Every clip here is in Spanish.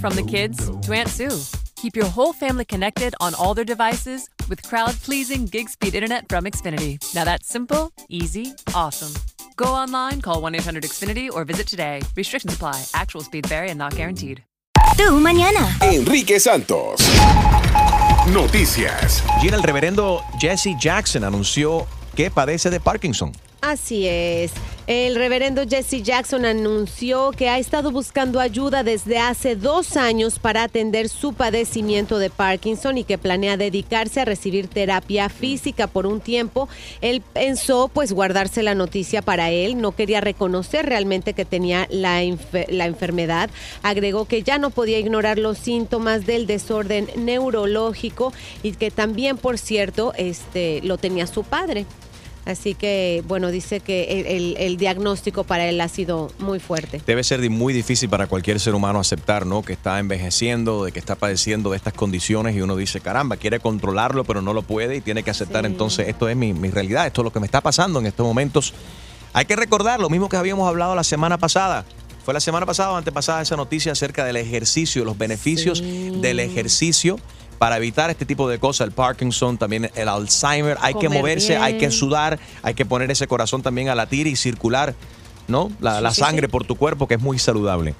From the kids to Aunt Sue. Keep your whole family connected on all their devices with crowd pleasing gig speed internet from Xfinity. Now that's simple, easy, awesome. Go online, call 1 800 Xfinity, or visit today. Restrictions apply. Actual speed vary and not guaranteed. Tú mañana. Enrique Santos. Noticias. Gina, el reverendo Jesse Jackson anunció que padece de Parkinson. Así es. El reverendo Jesse Jackson anunció que ha estado buscando ayuda desde hace dos años para atender su padecimiento de Parkinson y que planea dedicarse a recibir terapia física por un tiempo. Él pensó pues guardarse la noticia para él, no quería reconocer realmente que tenía la, la enfermedad. Agregó que ya no podía ignorar los síntomas del desorden neurológico y que también, por cierto, este, lo tenía su padre. Así que, bueno, dice que el, diagnóstico para él ha sido muy fuerte. Debe ser muy difícil para cualquier ser humano aceptar, ¿no? Que está envejeciendo, de que está padeciendo de estas condiciones y uno dice, caramba, quiere controlarlo, pero no lo puede y tiene que aceptar. Sí. Entonces, esto es mi, mi realidad, esto es lo que me está pasando en estos momentos. Hay que recordar lo mismo que habíamos hablado la semana pasada. Fue la semana pasada o antepasada esa noticia acerca del ejercicio, los beneficios del ejercicio para evitar este tipo de cosas, el Parkinson, también el Alzheimer. Hay que moverse, hay que sudar, hay que poner ese corazón también a latir y circular, ¿no? La, la sí, sangre sí. por tu cuerpo, que es muy saludable.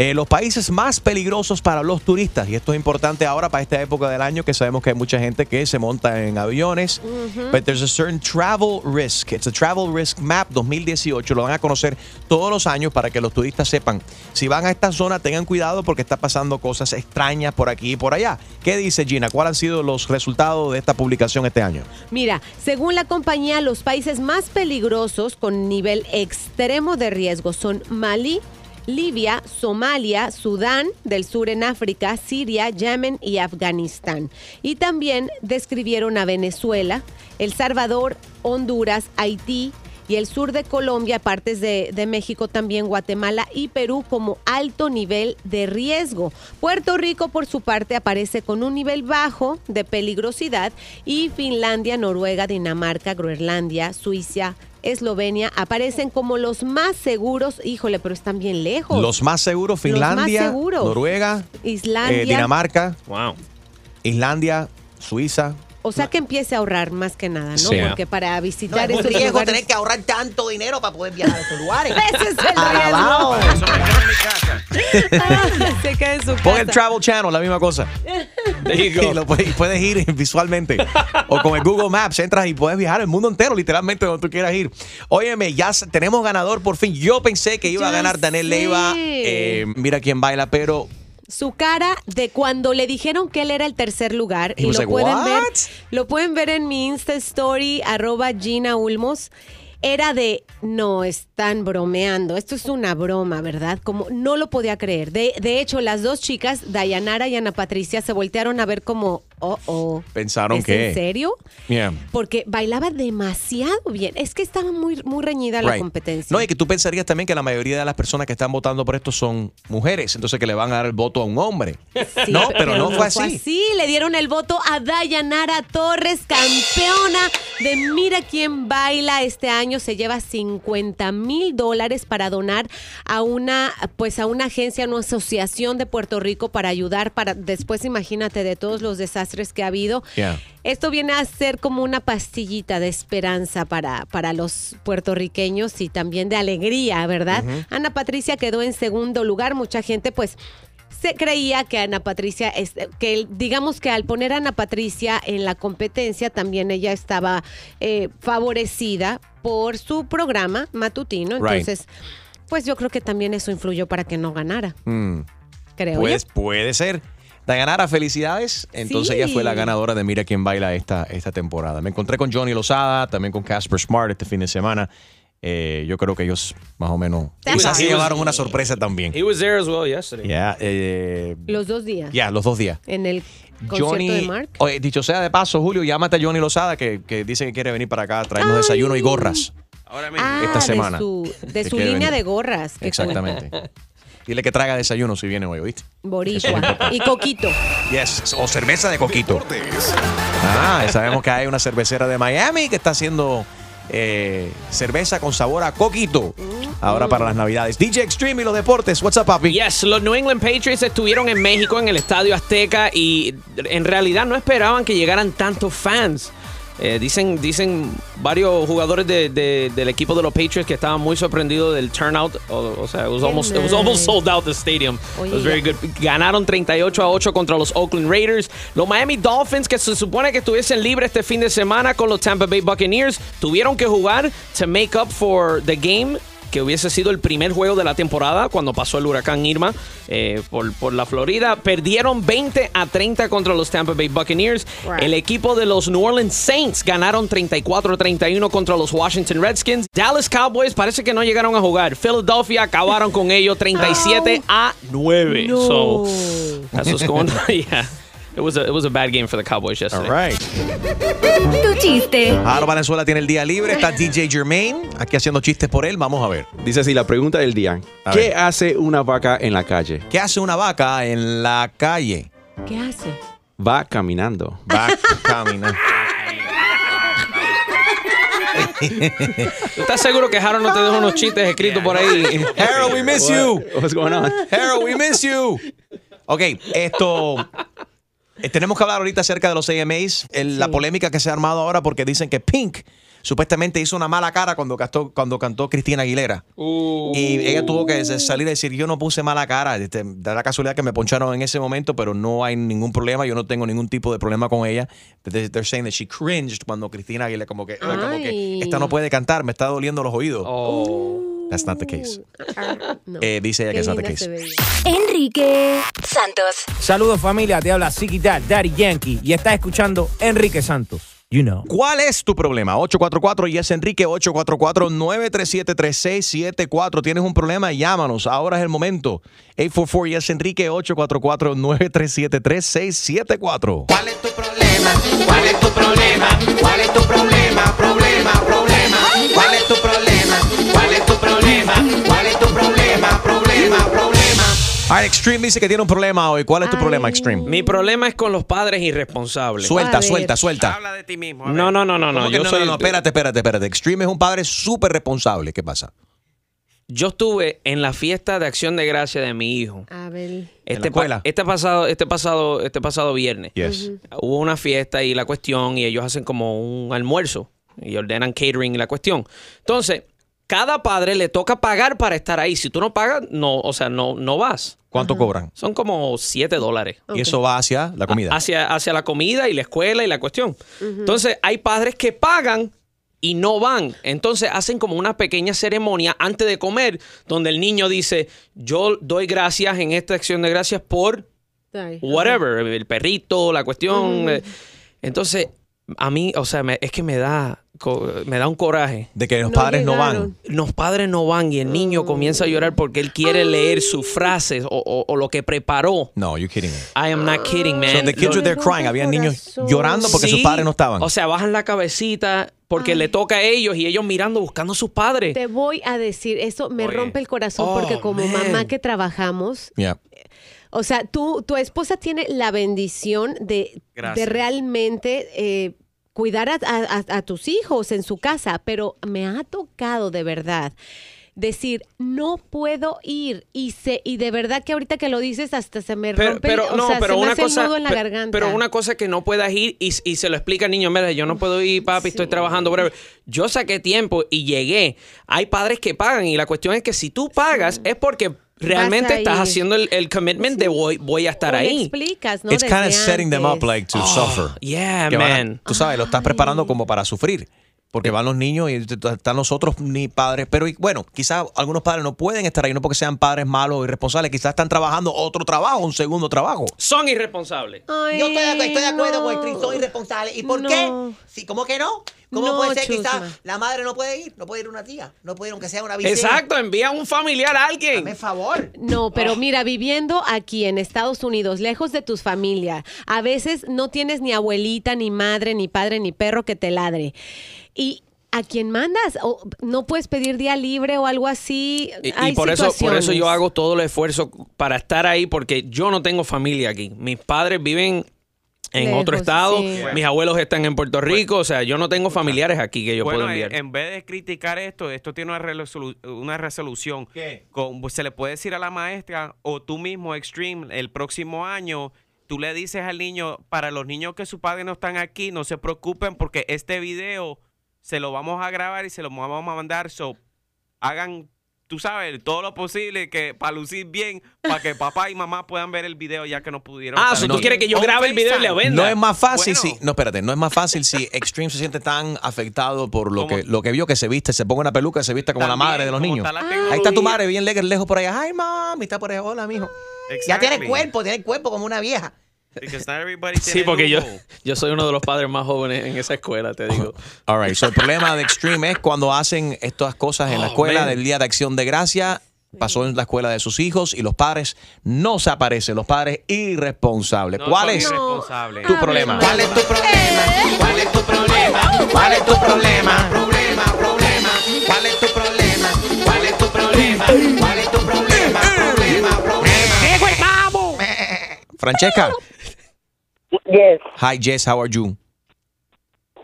Eh, los países más peligrosos para los turistas, y esto es importante ahora para esta época del año, que sabemos que hay mucha gente que se monta en aviones, but there's a certain travel risk. It's a travel risk map 2018, lo van a conocer todos los años para que los turistas sepan. Si van a esta zona, tengan cuidado porque está pasando cosas extrañas por aquí y por allá. ¿Qué dice Gina? ¿Cuáles han sido los resultados de esta publicación este año? Mira, según la compañía, los países más peligrosos con nivel extremo de riesgo son Malí, Libia, Somalia, Sudán del sur en África, Siria, Yemen y Afganistán. Y también describieron a Venezuela, El Salvador, Honduras, Haití y el sur de Colombia, partes de, México también, Guatemala y Perú como alto nivel de riesgo. Puerto Rico, por su parte, aparece con un nivel bajo de peligrosidad y Finlandia, Noruega, Dinamarca, Groenlandia, Suiza, Eslovenia aparecen como los más seguros. Híjole, pero están bien lejos. Los más seguros, más Finlandia, seguros. Noruega, Islandia. eh, Dinamarca, Wow. Islandia, Suiza. O sea que empiece a ahorrar más que nada, ¿no? Sí. Porque para visitar No, es un riesgo lugares... tener que ahorrar tanto dinero para poder viajar a esos lugares. Ese es el riesgo. Ah, Se queda en su Pon el casa. Travel Channel, la misma cosa. Y lo puedes, ir visualmente. O con el Google Maps, entras y puedes viajar el mundo entero, literalmente, donde tú quieras ir. Óyeme, ya tenemos ganador por fin. Yo pensé que iba a ganar Daniel Leiva. eh, mira quién baila, pero Su cara de cuando le dijeron que él era el tercer lugar. He Y was lo like, pueden ver. Lo pueden ver en mi Insta Story, arroba Gina Ulmos. Era de, no, están bromeando. Esto es una broma, ¿verdad? Como no lo podía creer. De, de hecho, las dos chicas, Dayanara y Ana Patricia, se voltearon a ver como, oh, oh. pensaron ¿Es que. en serio? Yeah. Porque bailaba demasiado bien. Es que estaba muy, muy reñida la competencia. No, y que tú pensarías también que la mayoría de las personas que están votando por esto son mujeres, entonces que le van a dar el voto a un hombre. Sí, no, pero, no fue así. Le dieron el voto a Dayanara Torres, campeona de Mira quién baila este año. Se lleva 50 mil dólares para donar a una, pues a una agencia, a una asociación de Puerto Rico para ayudar para después, imagínate, de todos los desastres que ha habido. Yeah. Esto viene a ser como una pastillita de esperanza para, para los puertorriqueños y también de alegría, ¿verdad? Ana Patricia quedó en segundo lugar. Mucha gente, pues, se creía que Ana Patricia, es- que digamos que al poner a Ana Patricia en la competencia, también ella estaba eh, favorecida por su programa matutino. Right. Entonces, pues yo creo que también eso influyó para que no ganara, Mm, creo. pues, yo. puede ser. Dayanara, felicidades. Entonces Sí. ella fue la ganadora de Mira quién baila esta, esta temporada. Me encontré con Johnny Lozada, también con Casper Smart este fin de semana. Eh, yo creo que ellos más o menos quizás se He was- llevaron una sorpresa también. He was there as well yesterday. Ya, eh, Los dos días. ya, los dos días. En el concierto Johnny, de Mark. oye, dicho sea de paso, Julio, llámate a Johnny Lozada que, que dice que quiere venir para acá a traernos desayuno y gorras. Ahora mismo. Ah, esta de semana. su, de su línea venir. de gorras. Exactamente. Dile que traiga desayuno si viene hoy, ¿oíste? Boricua. y coquito. Yes. O cerveza de coquito. Deportes. Ah, sabemos que hay una cervecera de Miami que está haciendo eh, cerveza con sabor a coquito. ahora para las Navidades. DJ Extreme y los deportes. What's up, papi? Yes, los New England Patriots estuvieron en México en el Estadio Azteca y en realidad no esperaban que llegaran tantos fans. Eh, dicen, dicen varios jugadores de- de- del equipo de los Patriots que estaban muy sorprendidos del turnout. O, o sea, it was, almost, it was almost sold out the stadium. Oye, it was very good. Ganaron 38 a 8 contra los Oakland Raiders. Los Miami Dolphins, que se supone que estuviesen libres este fin de semana con los Tampa Bay Buccaneers, tuvieron que jugar to make up for the game que hubiese sido el primer juego de la temporada cuando pasó el huracán Irma eh, por, por la Florida. Perdieron 20 a 30 contra los Tampa Bay Buccaneers. El equipo de los New Orleans Saints ganaron 34 a 31 contra los Washington Redskins. Dallas Cowboys parece que no llegaron a jugar. Philadelphia acabaron con ellos 37 a 9. No. So what's going on. yeah. It was, a, it was a bad game for the Cowboys All yesterday. right. Tu chiste. Ahora Valenzuela tiene el día libre. Está DJ Jermaine aquí haciendo chistes por él. Vamos a ver. Dice así la pregunta del día. A ¿Qué ver. hace una vaca en la calle? ¿Qué hace una vaca en la calle? ¿Qué hace? Va caminando. Va caminando. ¿Tú estás seguro que Harold no te dejó unos chistes escritos por ahí? Harold, we miss you. What's going on? Harold, we miss you. Ok, esto. Eh, Tenemos que hablar ahorita acerca de los AMAs, el- la polémica que se ha armado ahora porque dicen que Pink supuestamente hizo una mala cara cuando cantó, cuando cantó Cristina Aguilera. Y ella tuvo que salir a decir, yo no puse mala cara. Este, da la casualidad que me poncharon en ese momento, pero no hay ningún problema. Yo no tengo ningún tipo de problema con ella. They're they're saying that she cringed cuando Cristina Aguilera como que, como que esta no puede cantar, me está doliendo los oídos. Oh. That's not the case. No. Eh, dice ella que it's not the case. Enrique Santos. Saludos familia, te habla Ziggy Dad, Daddy Yankee y estás escuchando Enrique Santos. You know. ¿Cuál es tu problema? 844 y es Enrique 844-937-3674. ¿Tienes un problema? Llámanos. Ahora es el momento. 844 y es Enrique 844-937-3674. ¿Cuál es tu problema? ¿Cuál es tu problema? ¿Cuál es tu problema? Problema, problema. ¿Cuál es tu problema? ¿Cuál es tu problema? ¿Cuál es tu problema? Problema, problema. Ah, Extreme dice que tiene un problema hoy. ¿Cuál es tu Ay. problema, Extreme? Mi problema es con los padres irresponsables. Suelta, suelta, suelta. Habla de ti mismo. a No, no, no, no, ¿Cómo no. que Yo no, soy. no, no, espérate, espérate, espérate. Extreme es un padre súper responsable. ¿Qué pasa? Yo estuve en la fiesta de Acción de Gracia de mi hijo. A ver. Este, escuela? pa- este pasado, este pasado, este pasado viernes. Yes. Hubo una fiesta y la cuestión, y ellos hacen como un almuerzo y ordenan catering y la cuestión. Entonces, cada padre le toca pagar para estar ahí. Si tú no pagas, no, o sea, no, no vas. ¿Cuánto cobran? Son como 7 dólares. Y eso va hacia la comida. Hacia, hacia la comida y la escuela y la cuestión. Entonces, hay padres que pagan y no van. Entonces, hacen como una pequeña ceremonia antes de comer, donde el niño dice, yo doy gracias en esta acción de gracias por whatever, el perrito, la cuestión. eh. Entonces, a mí, o sea, me- es que me da, me da un coraje. de que los No padres no van. Los padres no van y el niño comienza a llorar porque él quiere leer sus frases o, o- o lo que preparó. No, you're kidding me. I am not kidding, man. So the kids were there crying. Habían niños llorando porque sus padres no estaban. O sea, bajan la cabecita porque le toca a ellos y ellos mirando, buscando a sus padres. Te voy a decir, eso me Oye. rompe el corazón Oh, porque como man. mamá que trabajamos, Yeah. O sea, tú, tu esposa tiene la bendición de, de realmente eh, cuidar a, a- a- a tus hijos en su casa, pero me ha tocado de verdad decir, no puedo ir y se, y de verdad que ahorita que lo dices hasta se me Pero, rompe, pero o no, sea, pero se me una hace el cosa, nudo en la garganta. pero una cosa que no puedas ir y, y se lo explica al niño, mira, yo no puedo ir, papi, estoy trabajando, whatever. Yo saqué tiempo y llegué. Hay padres que pagan y la cuestión es que si tú pagas es porque realmente estás haciendo el, el commitment de voy, voy a estar O ahí. explicas, ¿no? It's kind of setting them up like to Oh, suffer. yeah, Que van a- man. tú sabes, lo estás preparando como para sufrir. Porque van los niños y están los otros ni padres. Pero y- bueno, quizás algunos padres no pueden estar ahí, no porque sean padres malos o irresponsables. Quizás están trabajando otro trabajo, un segundo trabajo. Son irresponsables. Ay, Yo estoy, de- estoy de acuerdo no. con son irresponsables. ¿Y por No. qué? Sí, ¿Cómo que no? ¿Cómo No, puede ser quizás la madre no puede ir? No puede ir una tía. No puede ir aunque sea una visita. Exacto, envía un familiar a alguien. Dame favor. No, pero Ah. mira, viviendo aquí en Estados Unidos, lejos de tus familia, a veces no tienes ni abuelita, ni madre, ni padre, ni perro que te ladre. Y a quien mandas, o no puedes pedir día libre o algo así. Y, por eso, por eso yo hago todo el esfuerzo para estar ahí, porque yo no tengo familia aquí. Mis padres viven en Lejos, otro estado. sí. Mis abuelos están en Puerto Rico. O sea, yo no tengo familiares aquí que yo bueno, puedo en, enviar. en vez de criticar esto, esto tiene una, resolu- una resolución. Con- pues, se le puede decir a la maestra o tú mismo, Extreme, el próximo año, tú le dices al niño, para los niños que sus padres no están aquí, no se preocupen porque este video se lo vamos a grabar y se lo vamos a mandar. So, hagan, tú sabes, todo lo posible que para lucir bien, para que papá y mamá puedan ver el video ya que no pudieron. Ah, estar so tú quieres que yo grabe el video y le FaceTime. venda. No es más fácil Bueno. si. No, espérate, no es más fácil si Extreme se siente tan afectado por lo que, lo que vio que se viste, se ponga una peluca, se vista como la madre de los niños. está Ahí está tu madre bien le- lejos por allá. Ay, mami, está por allá. Hola, mijo. Ya tiene cuerpo, tiene cuerpo como una vieja. Sí, porque yo, yo soy uno de los padres más jóvenes en esa escuela, te digo. All right, so el problema de Extreme es cuando hacen estas cosas en la Oh, escuela man. del Día de Acción de Gracia. Pasó en la escuela de sus hijos y los padres no se aparecen, los padres irresponsables. No ¿Cuál es irresponsables. tu problema? ¿Cuál es tu problema? ¿Cuál es tu problema? ¿Cuál es tu problema? Problema, problema. ¿Cuál es tu problema? ¿Cuál es tu problema? ¿Cuál es tu problema? Problema, problema. Francesca. Yes, Hi, Jess, how are you?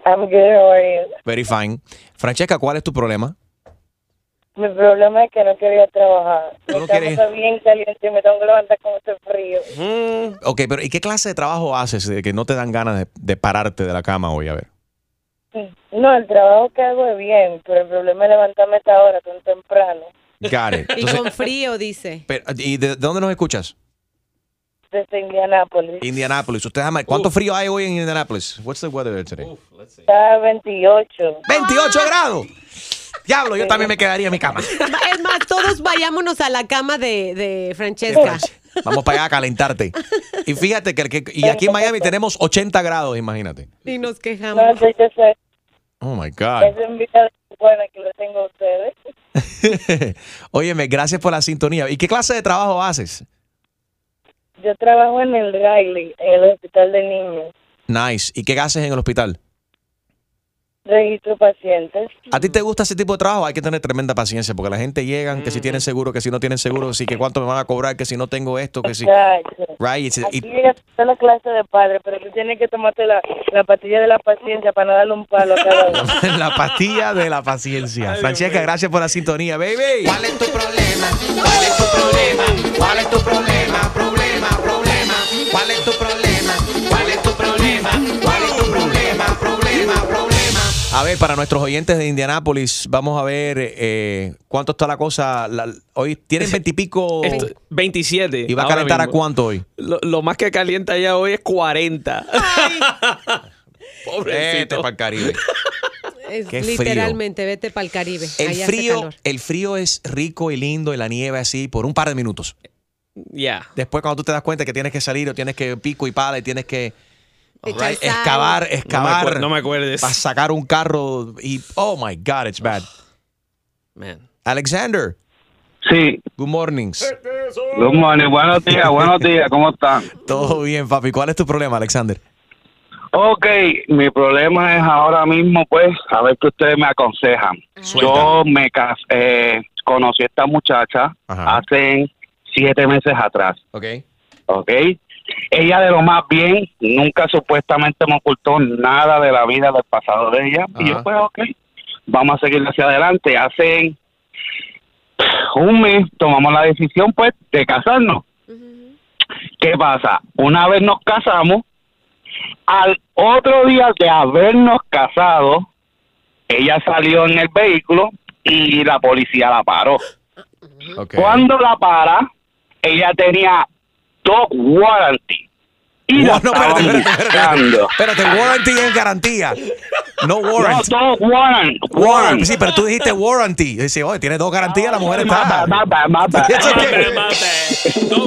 I'm good. How are you? Very fine. Francesca, ¿cuál es tu problema? Mi problema es que no quería trabajar. ¿Tú no Mi cama quieres? está bien caliente y me tengo que levantar con este frío. Ok, pero ¿y qué clase de trabajo haces de que no te dan ganas de, de pararte de la cama hoy? A ver. No, el trabajo que hago es bien, pero el problema es levantarme a esta hora tan temprano. Got it. Y Entonces, con frío, dice. pero, ¿Y de, de dónde nos escuchas? Desde Indianápolis. Indianapolis. ¿Usted ama- ¿Cuánto frío hay hoy en Indianapolis? What's the weather there today? Está a 28. 28 grados. Diablo, yo también me quedaría en mi cama. Es más, todos vayámonos a la cama de, de Francesca. Vamos para allá a calentarte. Y fíjate que, el que- y aquí en Miami tenemos 80 grados, imagínate. Y nos No, quejamos. sí, yo sé. Oh my God. Es buena que lo tengo a ustedes. Óyeme, gracias por la sintonía. ¿Y qué clase de trabajo haces? Yo trabajo en el Riley, en el hospital de niños. Nice. ¿Y qué haces en el hospital? Registro pacientes. ¿A ti te gusta ese tipo de trabajo? Hay que tener tremenda paciencia porque la gente llegan, que si tienen seguro, que si no tienen seguro, que si que cuánto me van a cobrar, que si no tengo esto, que si... Right, Aquí y- a la clase de padre, pero tú tienes que tomarte la, la pastilla de la paciencia para no darle un palo a cada uno. la pastilla de la paciencia. Francesca, gracias por la sintonía, baby. ¿Cuál es tu problema? ¿Cuál es tu problema? ¿Cuál es tu problema? Problema, problema. ¿Cuál es tu problema? ¿Cuál es tu problema? ¿Cuál A ver, para nuestros oyentes de Indianápolis, vamos a ver eh, cuánto está la cosa. La- hoy tienen veintipico. Esto- 27. ¿Y va a calentar a cuánto hoy? Lo, lo más que calienta ya hoy es 40. Vete Pobrecito. para el Caribe. Es Qué frío. literalmente, vete para el Caribe. El frío, calor. el frío es rico y lindo y la nieve así por un par de minutos. Ya. Después cuando tú te das cuenta que tienes que salir o tienes que pico y pala y tienes que right, excavar, No me, excavar no me acuerdes. para sacar un carro y oh my god, it's bad. Man. Alexander, Sí, good mornings. good morning, buenos días, buenos días, ¿cómo están? Todo bien, papi. ¿Cuál es tu problema, Alexander? Ok, mi problema es ahora mismo, pues, a ver qué ustedes me aconsejan. Yo me eh, conocí a esta muchacha Ajá. hace siete meses atrás, Ok. ¿ok? Ella de lo más bien, nunca supuestamente me ocultó nada de la vida del pasado de ella. Y yo, pues, ok, vamos a seguir hacia adelante. Hace un mes tomamos la decisión, pues, de casarnos. ¿Qué pasa? Una vez nos casamos, al otro día de habernos casado, ella salió en el vehículo y la policía la paró. Cuando la para, ella tenía dog warranty. Y la Wa- no, espérate, espérate, espérate. buscando. Espérate, warranty es garantía. No No, warrant. dog warrant. Warrant. Sí, pero tú dijiste warranty. Dice, oye, tiene dos garantías, la mujer está. No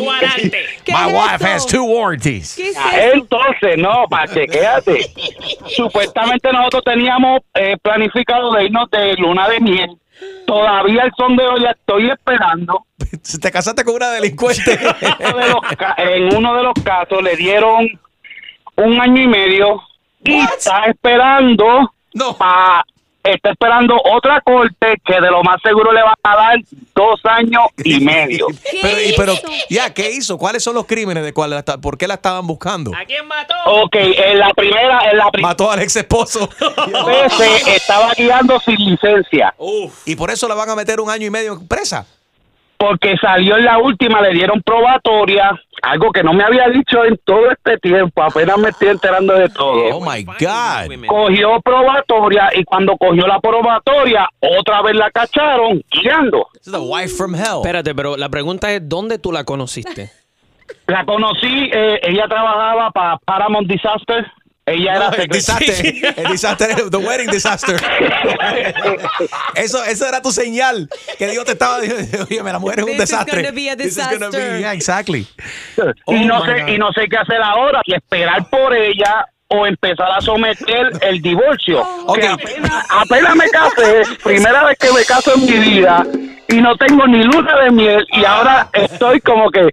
guarante. ¿Qué My wife has two warranties. ¿Qué es Ah? Entonces, no, que quédate. Supuestamente nosotros teníamos eh, planificado de irnos de luna de miel. Todavía el son de hoy la estoy esperando. Te casaste con una delincuente. En uno de los casos le dieron un año y medio y está esperando No. para está esperando otra corte que de lo más seguro le van a dar dos años y medio. Pero, y- pero, ya, ¿qué hizo? ¿Cuáles son los crímenes de cuál por qué la estaban buscando? Ok, en la primera, en la primera Mató al ex esposo. estaba guiando sin licencia. Y por eso la van a meter un año y medio presa. Porque salió en la última, le dieron probatoria, algo que no me había dicho en todo este tiempo, apenas me estoy enterando de todo. Oh my God. Cogió probatoria y cuando cogió la probatoria, otra vez la cacharon guiando. This is the wife from hell. Espérate, pero la pregunta es, ¿dónde tú la conociste? La conocí, eh, ella trabajaba para Paramount Disaster. Ella era No, el desastre, el desastre, the wedding disaster. Eso, eso era tu señal que Dios te estaba diciendo, oye, la mujer es un This is desastre. gonna be a This is gonna be- disaster. yeah, exactly. y no Oh, sé God. y no sé qué hacer ahora si esperar por ella o empezar a someter el divorcio Que apenas, apenas me casé primera vez que me caso en mi vida y no tengo ni luna de miel y ahora estoy como que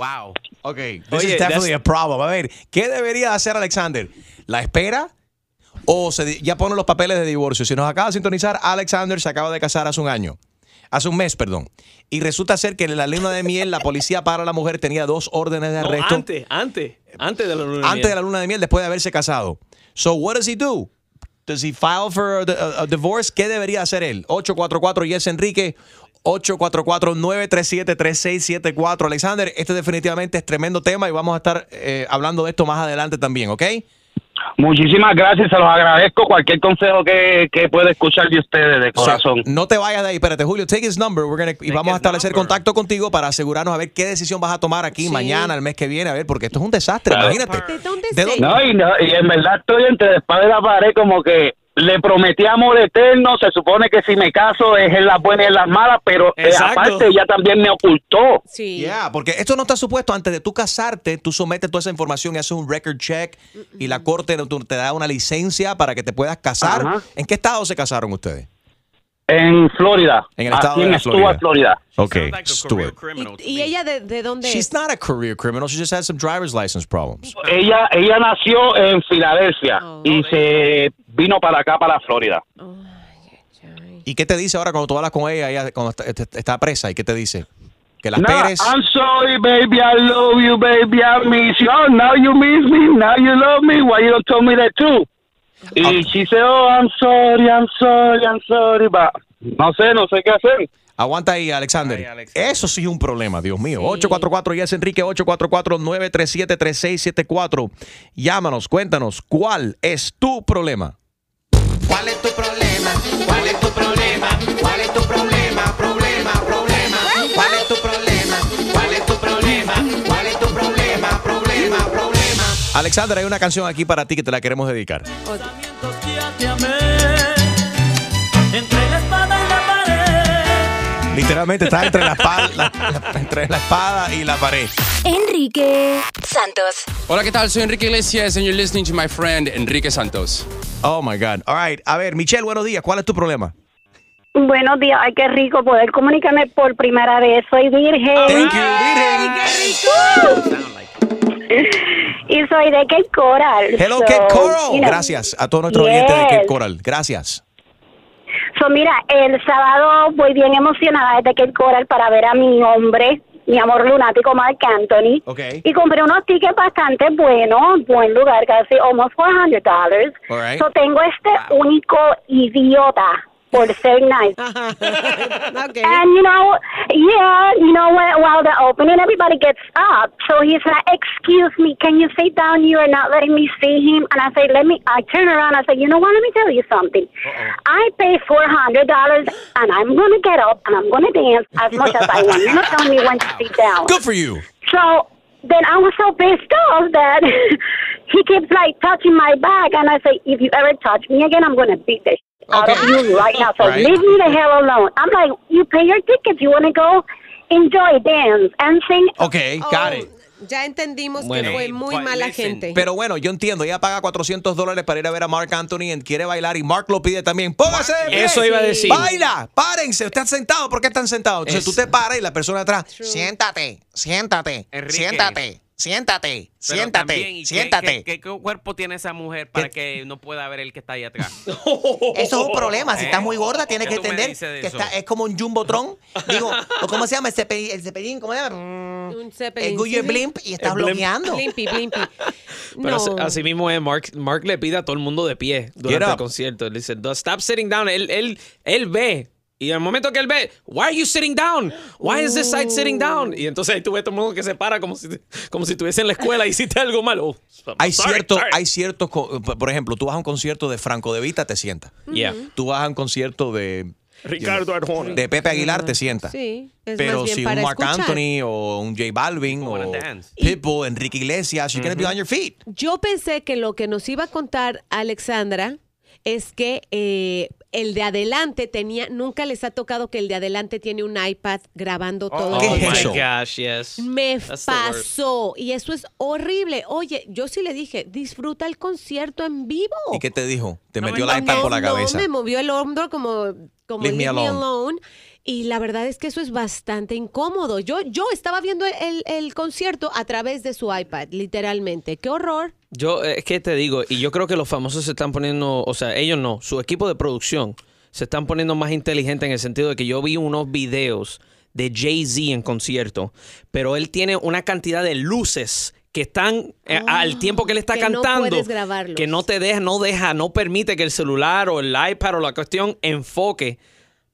Wow. Ok, this Oye, is definitely that's- a problem. A ver, ¿qué debería hacer Alexander? ¿La espera? ¿O se ya pone los papeles de divorcio? Si nos acaba de sintonizar, Alexander se acaba de casar hace un año. Hace un mes, perdón. Y resulta ser que en la luna de miel, la policía para la mujer tenía dos órdenes de No, arresto antes, antes, antes de la luna de antes de miel. la luna de miel, después de haberse casado. So, what does he do? Does he file for a, a- a divorce? ¿Qué debería hacer él? 844 Yes Enrique. 844-937-3674. Alexander, este definitivamente es tremendo tema y vamos a estar eh, hablando de esto más adelante también, ¿ok? muchísimas gracias se los agradezco cualquier consejo que, que pueda escuchar de ustedes de corazón no te vayas de ahí, espérate, Julio, take his number. We're gonna- y vamos a establecer contacto contigo para asegurarnos a ver qué decisión vas a tomar aquí mañana, el mes que viene, a ver, porque esto es un desastre, Claro. imagínate. ¿De dónde ¿De sé? dónde- No, y, no, y en verdad estoy entre la espada y la pared como que le prometí amor eterno, se supone que si me caso es en las buenas y en las malas, pero eh, aparte ella también me ocultó. Sí. Yeah, porque esto no está supuesto antes de tú casarte, tú sometes toda esa información y haces un record check y la corte te da una licencia para que te puedas casar. Ajá. ¿En qué estado se casaron ustedes? En Florida. En el estado aquí de en la Stuart, Florida. Ok, Sounds like a career Stuart. ¿Y ella de, de dónde She's es? not a career criminal, she just has some driver's license problems. Ella, ella nació en Filadelfia Oh. y se vino para acá, para Florida. ¿Y qué te dice ahora cuando tú hablas con ella, ella cuando está, está- presa? ¿Y qué te dice? Que la Nah, esperes. I'm sorry, baby. I love you, baby. I miss you. Oh, now you miss me. Now you love me. Why you don't tell me that too? Y she said, oh, I'm sorry, I'm sorry, I'm sorry. But no sé, no sé qué hacer. Aguanta ahí, Alexander. Eso sí es un problema, Dios mío. 844 Yes Enrique 844-937-3674. Llámanos, cuéntanos, ¿cuál es tu problema? ¿Cuál es tu problema? ¿Cuál es tu problema? ¿Cuál es tu problema? Problema, problema. ¿Cuál es tu problema? ¿Cuál es tu problema? ¿Cuál es tu problema? Problema, problema. Alexander, hay una canción aquí para ti que te la queremos dedicar. Literalmente está entre la, espada, la- entre la espada y la pared. Enrique Santos. Hola, ¿qué tal? Soy Enrique Iglesias and you're listening to my friend Enrique Santos. Oh my God. All right. A ver, Michelle, buenos días. ¿Cuál es tu problema? Buenos días, ay, qué rico poder comunicarme por primera vez. Soy virgen. Thank you, virgen. Y soy de Cape Coral. Hello, So, Cape Coral. you know, Gracias a todos nuestros oyentes de Cape yes. Coral. Gracias. So, mira, el sábado voy bien emocionada desde Cape Coral para ver a mi hombre, mi amor lunático Mark Anthony. Ok. Y compré unos tickets bastante buenos, buen lugar, casi almost $400. All right. So, tengo este único idiota por ser nice. okay. And you know, yeah, you know, when, while the opening, everybody gets up. So he's like, "Excuse me, can you sit down? You are not letting me see him." And I say, "Let me." I turn around. I say, "You know what? Let me tell you something. I pay four hundred dollars, and I'm gonna get up and I'm gonna dance as much as I want. You're not telling me when to sit down." Good for you. So then I was so pissed off that he keeps like touching my back, and I say, "If you ever touch me again, I'm gonna beat the out of you right now. So Right. leave me the hell alone." I'm like, "You pay your tickets. You want to go enjoy, dance, and sing." Ok, got it. Ya entendimos Bueno. que fue muy mala gente. Pero bueno, yo entiendo, ella paga 400 dólares para ir a ver a Mark Anthony y quiere bailar y Mark lo pide también. Póngase de pie. Eso iba a decir. Baila, párense, usted está sentado, ¿por qué están sentados? Entonces Es- tú te paras y la persona atrás, siéntate, siéntate, Enrique. siéntate, siéntate, Pero siéntate, también, ¿y qué- siéntate. ¿qué, qué, cuerpo tiene esa mujer para que no pueda ver el que está ahí atrás? Eso es un problema. Si ¿Eh? estás muy gorda, tienes ¿Qué que entender que eso? está, es como un jumbotron. Digo, o ¿cómo se llama? El cepellín, el cepellín ¿cómo se llama? Un Zeppelin, El sí. Blimp y estás El blimp. bloqueando. Blimpy, blimpy. Pero así, No. así mismo es, Mark, Mark le pide a todo el mundo de pie durante el concierto. Él dice, "No, stop sitting down. Él, él, él ve. Y en el momento que él ve, why are you sitting down? Why is this side sitting down? Y entonces ahí tú ves todo el mundo que se para como si, como si estuviese en la escuela y hiciste algo malo. Oh, Hay ciertos, hay ciertos, por ejemplo, tú vas a un concierto de Franco de Vita, te sientas. Yeah. Tú vas a un concierto de Ricardo Arjona. de Pepe Aguilar, te sientas. Sí, es Pero más bien si para un Mark escuchar. Anthony o un J Balvin o. Pitbull, Enrique Iglesias, you're gonna be on your feet. Yo pensé que lo que nos iba a contar Alexandra es que eh, el de adelante tenía, nunca les ha tocado que el de adelante tiene un iPad grabando todo. Oh el my gosh, yes. Me That's pasó y eso es horrible. Oye, yo sí le dije, disfruta el concierto en vivo. ¿Y qué te dijo? Te No, metió no, el iPad no, por la no, cabeza. me movió el hombro como, como Leave me leave me alone. alone. Y la verdad es que eso es bastante incómodo. Yo, yo estaba viendo el, el concierto a través de su iPad, literalmente. ¡Qué horror! Yo, eh, es que te digo, y yo creo que los famosos se están poniendo, o sea, ellos no, su equipo de producción se están poniendo más inteligentes en el sentido de que yo vi unos videos de Jay-Z en concierto, pero él tiene una cantidad de luces que están eh, al tiempo que él está Ah, que no cantando puedes grabarlos. que no te deja, no deja, no permite que el celular o el iPad o la cuestión enfoque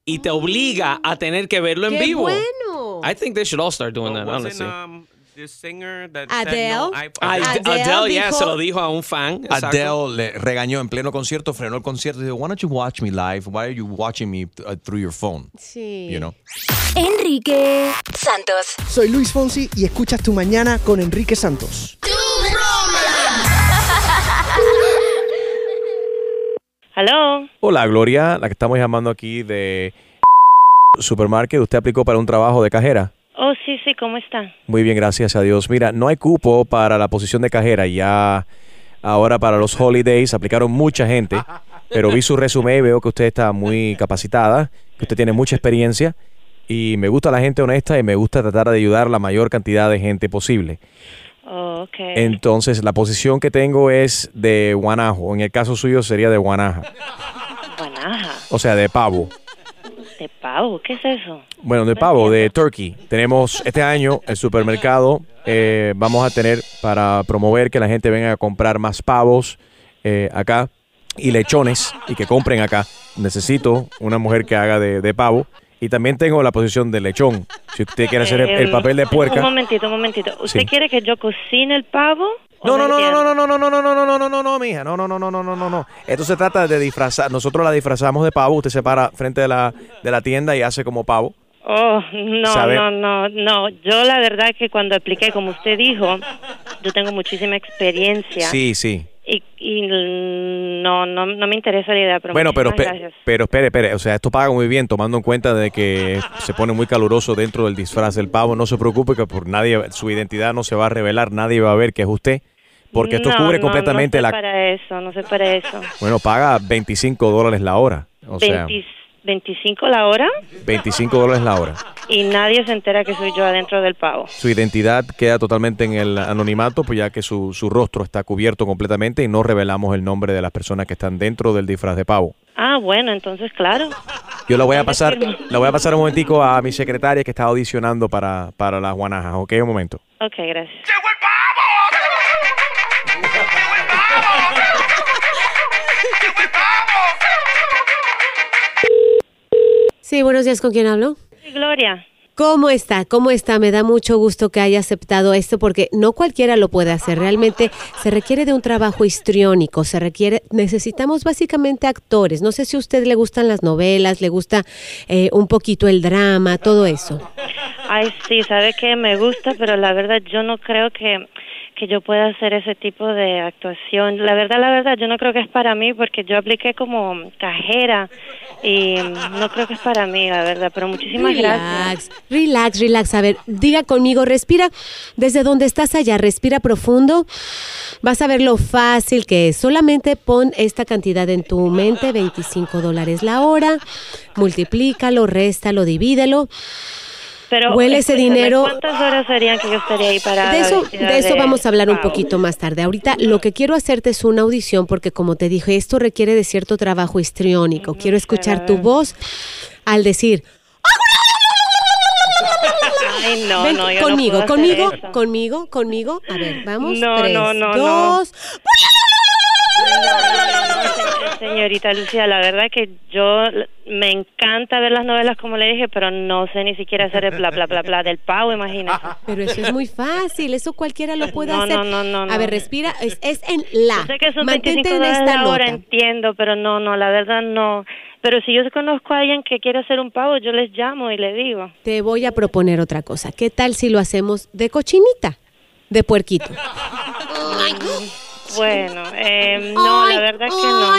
y te obliga a tener que verlo en ¡Qué vivo. bueno! I think they should all start doing that, honestly. um, the singer that Adele? said no iPod? Ad- Adele Adele, yeah, dijo- se lo dijo a un fan. exacto. Adele le regañó en pleno concierto, frenó el concierto y dijo, why don't you watch me live? Why are you watching me uh, through your phone? Sí. You know? Enrique Santos. Soy Luis Fonsi y escuchas Tu Mañana con Enrique Santos. Hello. Hola, Gloria, la que estamos llamando aquí de Supermarket. ¿Usted aplicó para un trabajo de cajera? Oh, sí, sí, ¿cómo está? Muy bien, gracias a Dios. Mira, no hay cupo para la posición de cajera. Ya ahora para los holidays aplicaron mucha gente, pero vi su resumen y veo que usted está muy capacitada, que usted tiene mucha experiencia y me gusta la gente honesta y me gusta tratar de ayudar a la mayor cantidad de gente posible. Oh, ok. Entonces, la posición que tengo es de guanajo. En el caso suyo sería de guanaja, Guanaja. o sea, de pavo. ¿De pavo? ¿Qué es eso? Bueno, de pavo, de turkey. Tenemos este año el supermercado. eh, vamos a tener para promover que la gente venga a comprar más pavos eh, acá y lechones y que compren acá. Necesito una mujer que haga de, de pavo. Y también tengo la posición de lechón. Si usted quiere hacer el, el Em, papel de Un puerca. momentito, un momentito. ¿Usted Sí. quiere que yo cocine el pavo? No, no, no, no, no, no, no, no, no, no, no, no, no, no, no, mija. No, no, no, no, no, no, no, no. Esto se trata de disfrazar. Nosotros la disfrazamos de pavo. Usted se para frente de la, de la tienda y hace como pavo. Oh, no, ¿Sabe? no, no, no. Yo la verdad que cuando apliqué, como usted dijo, yo tengo muchísima experiencia. Sí, sí. Y, y no, no, no me interesa la idea, pero Bueno, pero, gracias. pero espere, espere, o sea, esto paga muy bien tomando en cuenta de que se pone muy caluroso dentro del disfraz del pavo. No se preocupe que por nadie, su identidad no se va a revelar, nadie va a ver que es usted, porque esto No, cubre no, completamente no sé la... para eso, no sé para eso. Bueno, paga 25 dólares la hora, o sea, 20 25 la hora 25 dólares la hora. Y nadie se entera que soy yo adentro del pavo. Su identidad queda totalmente en el anonimato, pues ya que su, su rostro está cubierto completamente y no revelamos el nombre de las personas que están dentro del disfraz de pavo. Ah, bueno, entonces claro. Yo la voy a pasar, la voy a pasar un momentico a mi secretaria que está audicionando para, para las guanajas, ¿ok? Un momento. Ok, gracias. Sí, buenos días, ¿con quién hablo? Gloria. ¿Cómo está? ¿Cómo está? Me da mucho gusto que haya aceptado esto porque no cualquiera lo puede hacer. Realmente se requiere de un trabajo histriónico, se requiere, necesitamos básicamente actores. No sé si a usted le gustan las novelas, le gusta eh, un poquito el drama, todo eso. Ay, sí, sabe que me gusta, pero la verdad yo no creo que, que yo pueda hacer ese tipo de actuación. La verdad, la verdad, yo no creo que es para mí porque yo apliqué como cajera y no creo que es para mí, la verdad, pero muchísimas gracias. Relax, relax, relax. A ver, diga conmigo, respira desde donde estás allá, respira profundo. Vas a ver lo fácil que es. Solamente pon esta cantidad en tu mente, 25 dólares la hora. Multiplícalo, réstalo, divídelo. Pero, Huele ese dinero. ¿Cuántas horas serían que yo estaría ahí parada? De eso, de eso vamos a hablar un poquito más tarde. Ahorita lo que quiero hacerte es una audición porque como te dije, esto requiere de cierto trabajo histriónico. Quiero escuchar tu voz al decir, Ay, no, ven no, yo no conmigo, hacer conmigo, eso. conmigo, conmigo. A ver, vamos. No, tres, no, no, no. dos. Se- Señorita Lucía, la verdad que yo me encanta ver las novelas como le dije, pero no sé ni siquiera hacer el bla bla bla bla del pavo, imagínese. Pero eso es muy fácil, eso cualquiera lo puede No, hacer. no, no, no, A no. ver, respira, es, es en la. Yo sé que son Mantente 25 en esta la hora, nota. entiendo, pero no, no, la verdad no. Pero si yo conozco a alguien que quiere hacer un pavo, yo les llamo y le digo. Te voy a proponer otra cosa. ¿Qué tal si lo hacemos de cochinita? De puerquito. Bueno, eh, no, la verdad que no.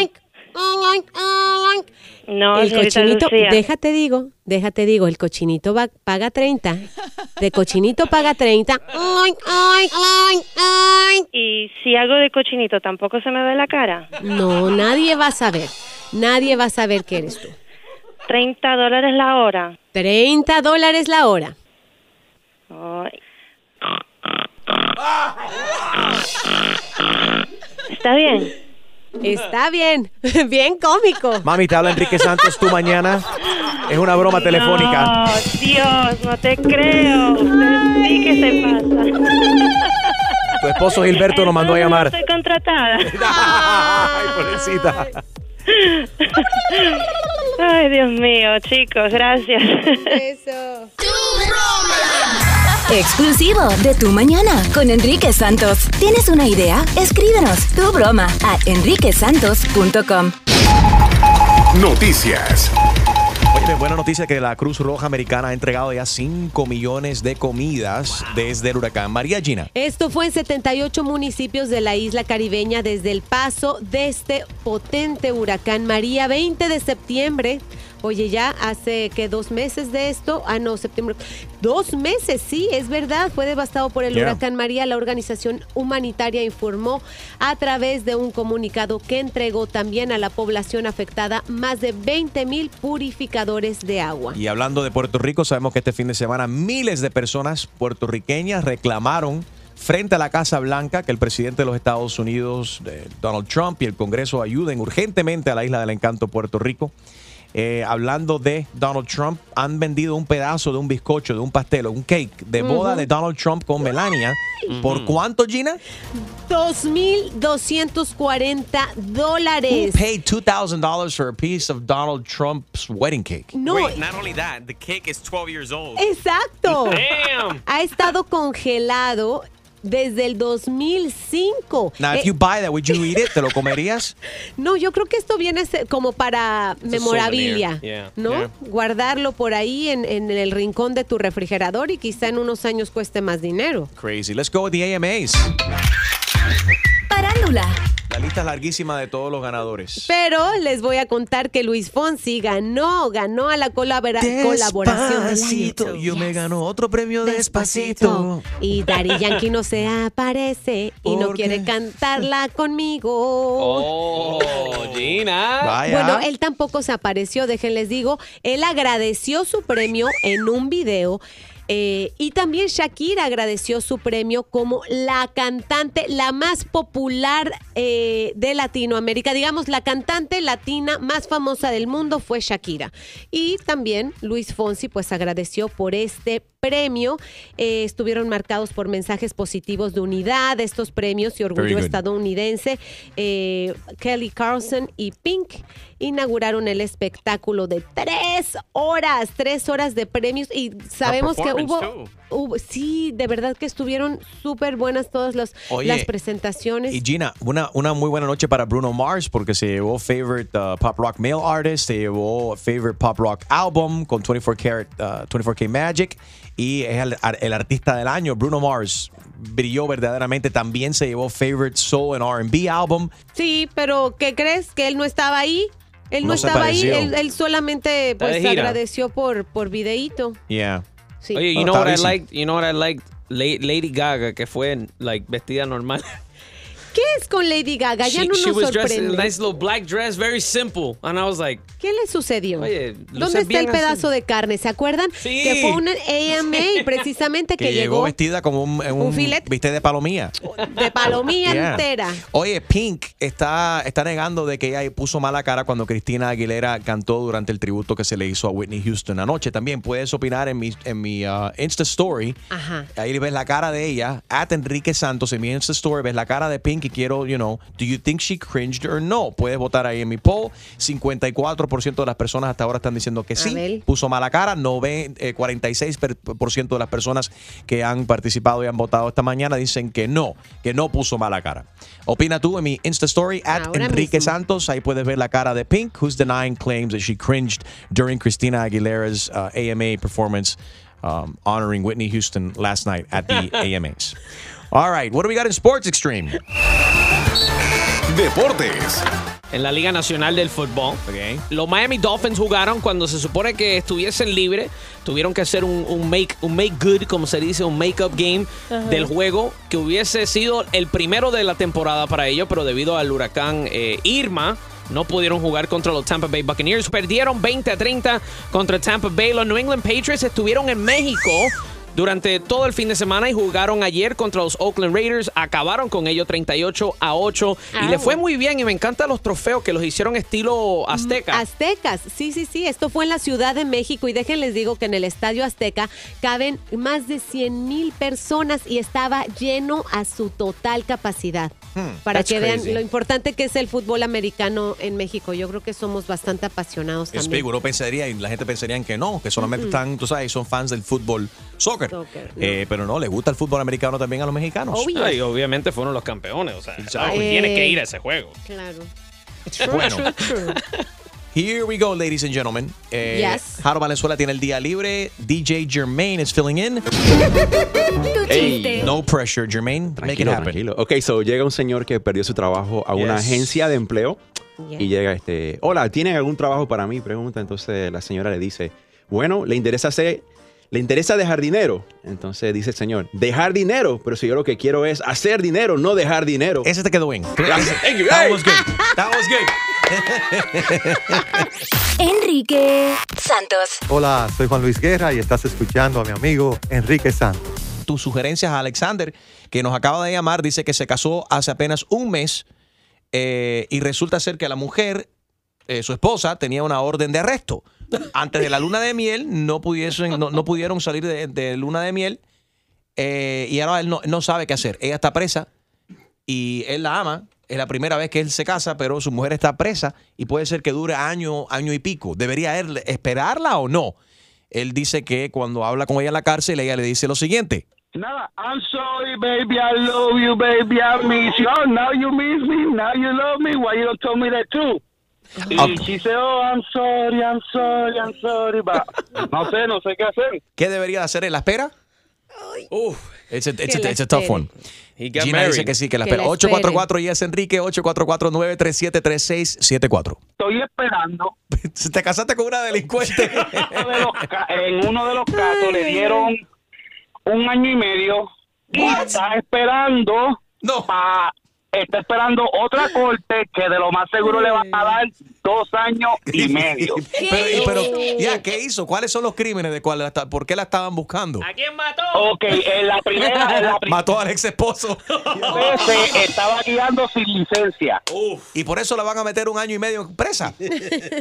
No, el cochinito, Lucía. déjate digo, déjate digo, el cochinito va- paga 30. De cochinito paga 30. Y si hago de cochinito, ¿tampoco se me ve la cara? No, nadie va a saber. Nadie va a saber que eres tú. 30 dólares la hora. 30 dólares la hora. Ay. Está bien. Está bien, bien cómico. Mami, te habla Enrique Santos, tú mañana. Es una broma telefónica. No, Dios, no te creo. Usted sí que se pasa. Tu esposo Gilberto nos mandó a llamar. Estoy contratada. Ay, pobrecita. Ay, Dios mío, chicos, gracias. Eso. Exclusivo de Tu Mañana con Enrique Santos. ¿Tienes una idea? Escríbenos tu broma a enriquesantos.com. Noticias. Oye, buena noticia que la Cruz Roja Americana ha entregado ya 5 millones de comidas desde el huracán María Gina. Esto fue en 78 municipios de la isla caribeña desde el paso de este potente huracán María, 20 de septiembre. Oye, ya hace que dos meses de esto, ah no, septiembre, dos meses, sí, es verdad, fue devastado por el Yeah. huracán María. La organización humanitaria informó a través de un comunicado que entregó también a la población afectada más de 20 mil purificadores de agua. Y hablando de Puerto Rico, sabemos que este fin de semana miles de personas puertorriqueñas reclamaron frente a la Casa Blanca que el presidente de los Estados Unidos, eh, Donald Trump, y el Congreso ayuden urgentemente a la isla del encanto Puerto Rico. Eh, hablando de Donald Trump, han vendido un pedazo de un bizcocho, de un pastel, un cake de boda de Donald Trump con Melania. ¿Por cuánto, Gina? 2.240 dólares. Who paid $2,000 for a piece of Donald Trump's wedding cake? No. Wait, not only that, the cake is 12 years old. Exacto. Damn. Ha estado congelado desde el 2005. Now, if Eh, you buy that, would you eat it? ¿Te lo comerías? no, yo creo que esto viene como para It's memorabilia. Yeah. ¿no? Yeah. Guardarlo por ahí en, en el rincón de tu refrigerador y quizá en unos años cueste más dinero. Crazy. Let's go with the AMAs. Parándula. La lista es larguísima de todos los ganadores. Pero les voy a contar que Luis Fonsi ganó, ganó a la colabora- colaboración del año. Despacito, yo me gano otro premio despacito. Y Daddy Yankee no se aparece y no ¿Por quiere cantarla conmigo. Oh, Gina. Bueno, él tampoco se apareció, déjenles digo. Él agradeció su premio en un video. Eh, y también Shakira agradeció su premio como la cantante, la más popular eh, de Latinoamérica. Digamos, la cantante latina más famosa del mundo fue Shakira. Y también Luis Fonsi, pues agradeció por este premio. Eh, estuvieron marcados por mensajes positivos de unidad, estos premios y orgullo estadounidense. Kelly Carlson y Pink inauguraron el espectáculo de tres horas, tres horas de premios y sabemos que hubo, hubo- sí, de verdad que estuvieron súper buenas todas las, Oye, las presentaciones. Y Gina, una, una muy buena noche para Bruno Mars porque se llevó Favorite uh, Pop Rock Male Artist, se llevó Favorite Pop Rock Album con 24 Karat, uh, 24K Magic y es el, el artista del año. Bruno Mars brilló verdaderamente. También se llevó Favorite Soul and R&B Album. Sí, pero ¿qué crees? Que él no estaba ahí. Él no, estaba ahí, él, él solamente pues agradeció por, por videíto. Yeah. Sí. Oye, you know what I liked? You know what I liked? La- Lady Gaga, que fue like vestida normal. ¿Qué es con Lady Gaga? Ya she, no she nos was dressed in a nice little black dress, very simple. And I was like, ¿Qué le sucedió? Oye, luce ¿Dónde está bien el pedazo de carne? ¿Se acuerdan? Sí. Que fue un AMA precisamente que, Que llegó llegó vestida como un, un, filet. viste de palomía. de palomilla Yeah. entera. Oye, Pink está, está negando de que ella puso mala cara cuando Cristina Aguilera cantó durante el tributo que se le hizo a Whitney Houston anoche. También puedes opinar en mi, en mi uh, Insta Story. Ajá. Ahí ves la cara de ella, at Enrique Santos en mi Insta Story, ves la cara de Pink y quiero, you know, do you think she cringed or no? Puedes votar ahí en mi poll. 54% de las personas hasta ahora están diciendo que sí, puso mala cara. No ve, eh, 46% de las personas que han participado y han votado esta mañana dicen que no, que no puso mala cara. Opina tú en mi Insta Story, at Ahora Enrique mismo. Santos. Ahí puedes ver la cara de Pink, who's denying claims that she cringed during Christina Aguilera's uh, AMA performance um, honoring Whitney Houston last night at the AMAs. All right, what do we got in Sports Extreme? Deportes. en la Liga Nacional del Fútbol. Los Miami Dolphins jugaron cuando se supone que estuviesen libres. Tuvieron que hacer un, un make, un make good, como se dice, un make-up game del juego que hubiese sido el primero de la temporada para ellos, pero debido al huracán eh, Irma. No pudieron jugar contra los Tampa Bay Buccaneers. Perdieron 20 a 30 contra Tampa Bay. Los New England Patriots estuvieron en México durante todo el fin de semana y jugaron ayer contra los Oakland Raiders. Acabaron con ellos 38 a 8 y Ah. le fue muy bien. Y me encantan los trofeos que los hicieron estilo azteca. Aztecas, sí, sí, sí. Esto fue en la Ciudad de México y déjenles digo que en el Estadio Azteca caben más de 100 mil personas y estaba lleno a su total capacidad. Para that's que vean crazy. lo importante que es el fútbol americano en México. Yo creo que somos bastante apasionados Es también. big, uno pensaría y la gente pensaría que no, que solamente están, tú sabes, son fans del fútbol soccer. Soccer, no. Eh, pero no, le gusta el fútbol americano también a los mexicanos. Ay, obviamente fueron los campeones. O sea, Exacto. tienes que Eh. ir a ese juego. Claro. Bueno. Here we go, ladies and gentlemen. Eh, Yes. Jaro Valenzuela tiene el día libre. DJ Jermaine is filling in. chiste. No pressure, Jermaine. Make it Tranquilo, happen. tranquilo. Ok, so llega un señor que perdió su trabajo a una Yes. agencia de empleo Yeah. y llega este, hola, ¿tienen algún trabajo para mí? Pregunta, entonces la señora le dice, bueno, ¿le interesa hacer, le interesa dejar dinero? Entonces dice el señor, dejar dinero, pero si yo lo que quiero es hacer dinero, no dejar dinero. Ese te quedó bien. Gracias. Thank you. That Hey. was good. That was good. Enrique Santos. Hola, soy Juan Luis Guerra y estás escuchando a mi amigo Enrique Santos. Tus sugerencias a Alexander, que nos acaba de llamar, dice que se casó hace apenas un mes eh, y resulta ser que la mujer, eh, su esposa, tenía una orden de arresto. Antes de la luna de miel no, pudiesen, no, no pudieron salir de, de luna de miel eh, y ahora él no, no sabe qué hacer. Ella está presa y él la ama. Es la primera vez que él se casa, pero su mujer está presa y puede ser que dure año, año y pico. ¿Debería él esperarla o no? Él dice que cuando habla con ella en la cárcel, ella le dice lo siguiente. Nada, I'm sorry, baby. I love you, baby. I miss you. Oh, now you miss me. Now you love me. Why you don't tell me that too? Y she said, oh, I'm sorry, I'm sorry, I'm sorry. But no sé, no sé qué hacer. ¿Qué debería hacer él? ¿La espera? Uf. It's a, it's a- it's a tough one. He got Gina dice que sí, que la Que espera. la 844 y es Enrique, 844-937-3674. Estoy esperando. Te casaste con una delincuente. En uno de los casos le dieron un año y medio y está esperando pa- está esperando otra corte que de lo más seguro le van a dar dos años y medio. Pero, y- pero, ya, ¿qué hizo? ¿Cuáles son los crímenes de cuál por qué la estaban buscando? ¿A quién mató? Ok, en la primera, en la Mató al ex esposo. vez estaba guiando sin licencia. Y por eso la van a meter un año y medio presa.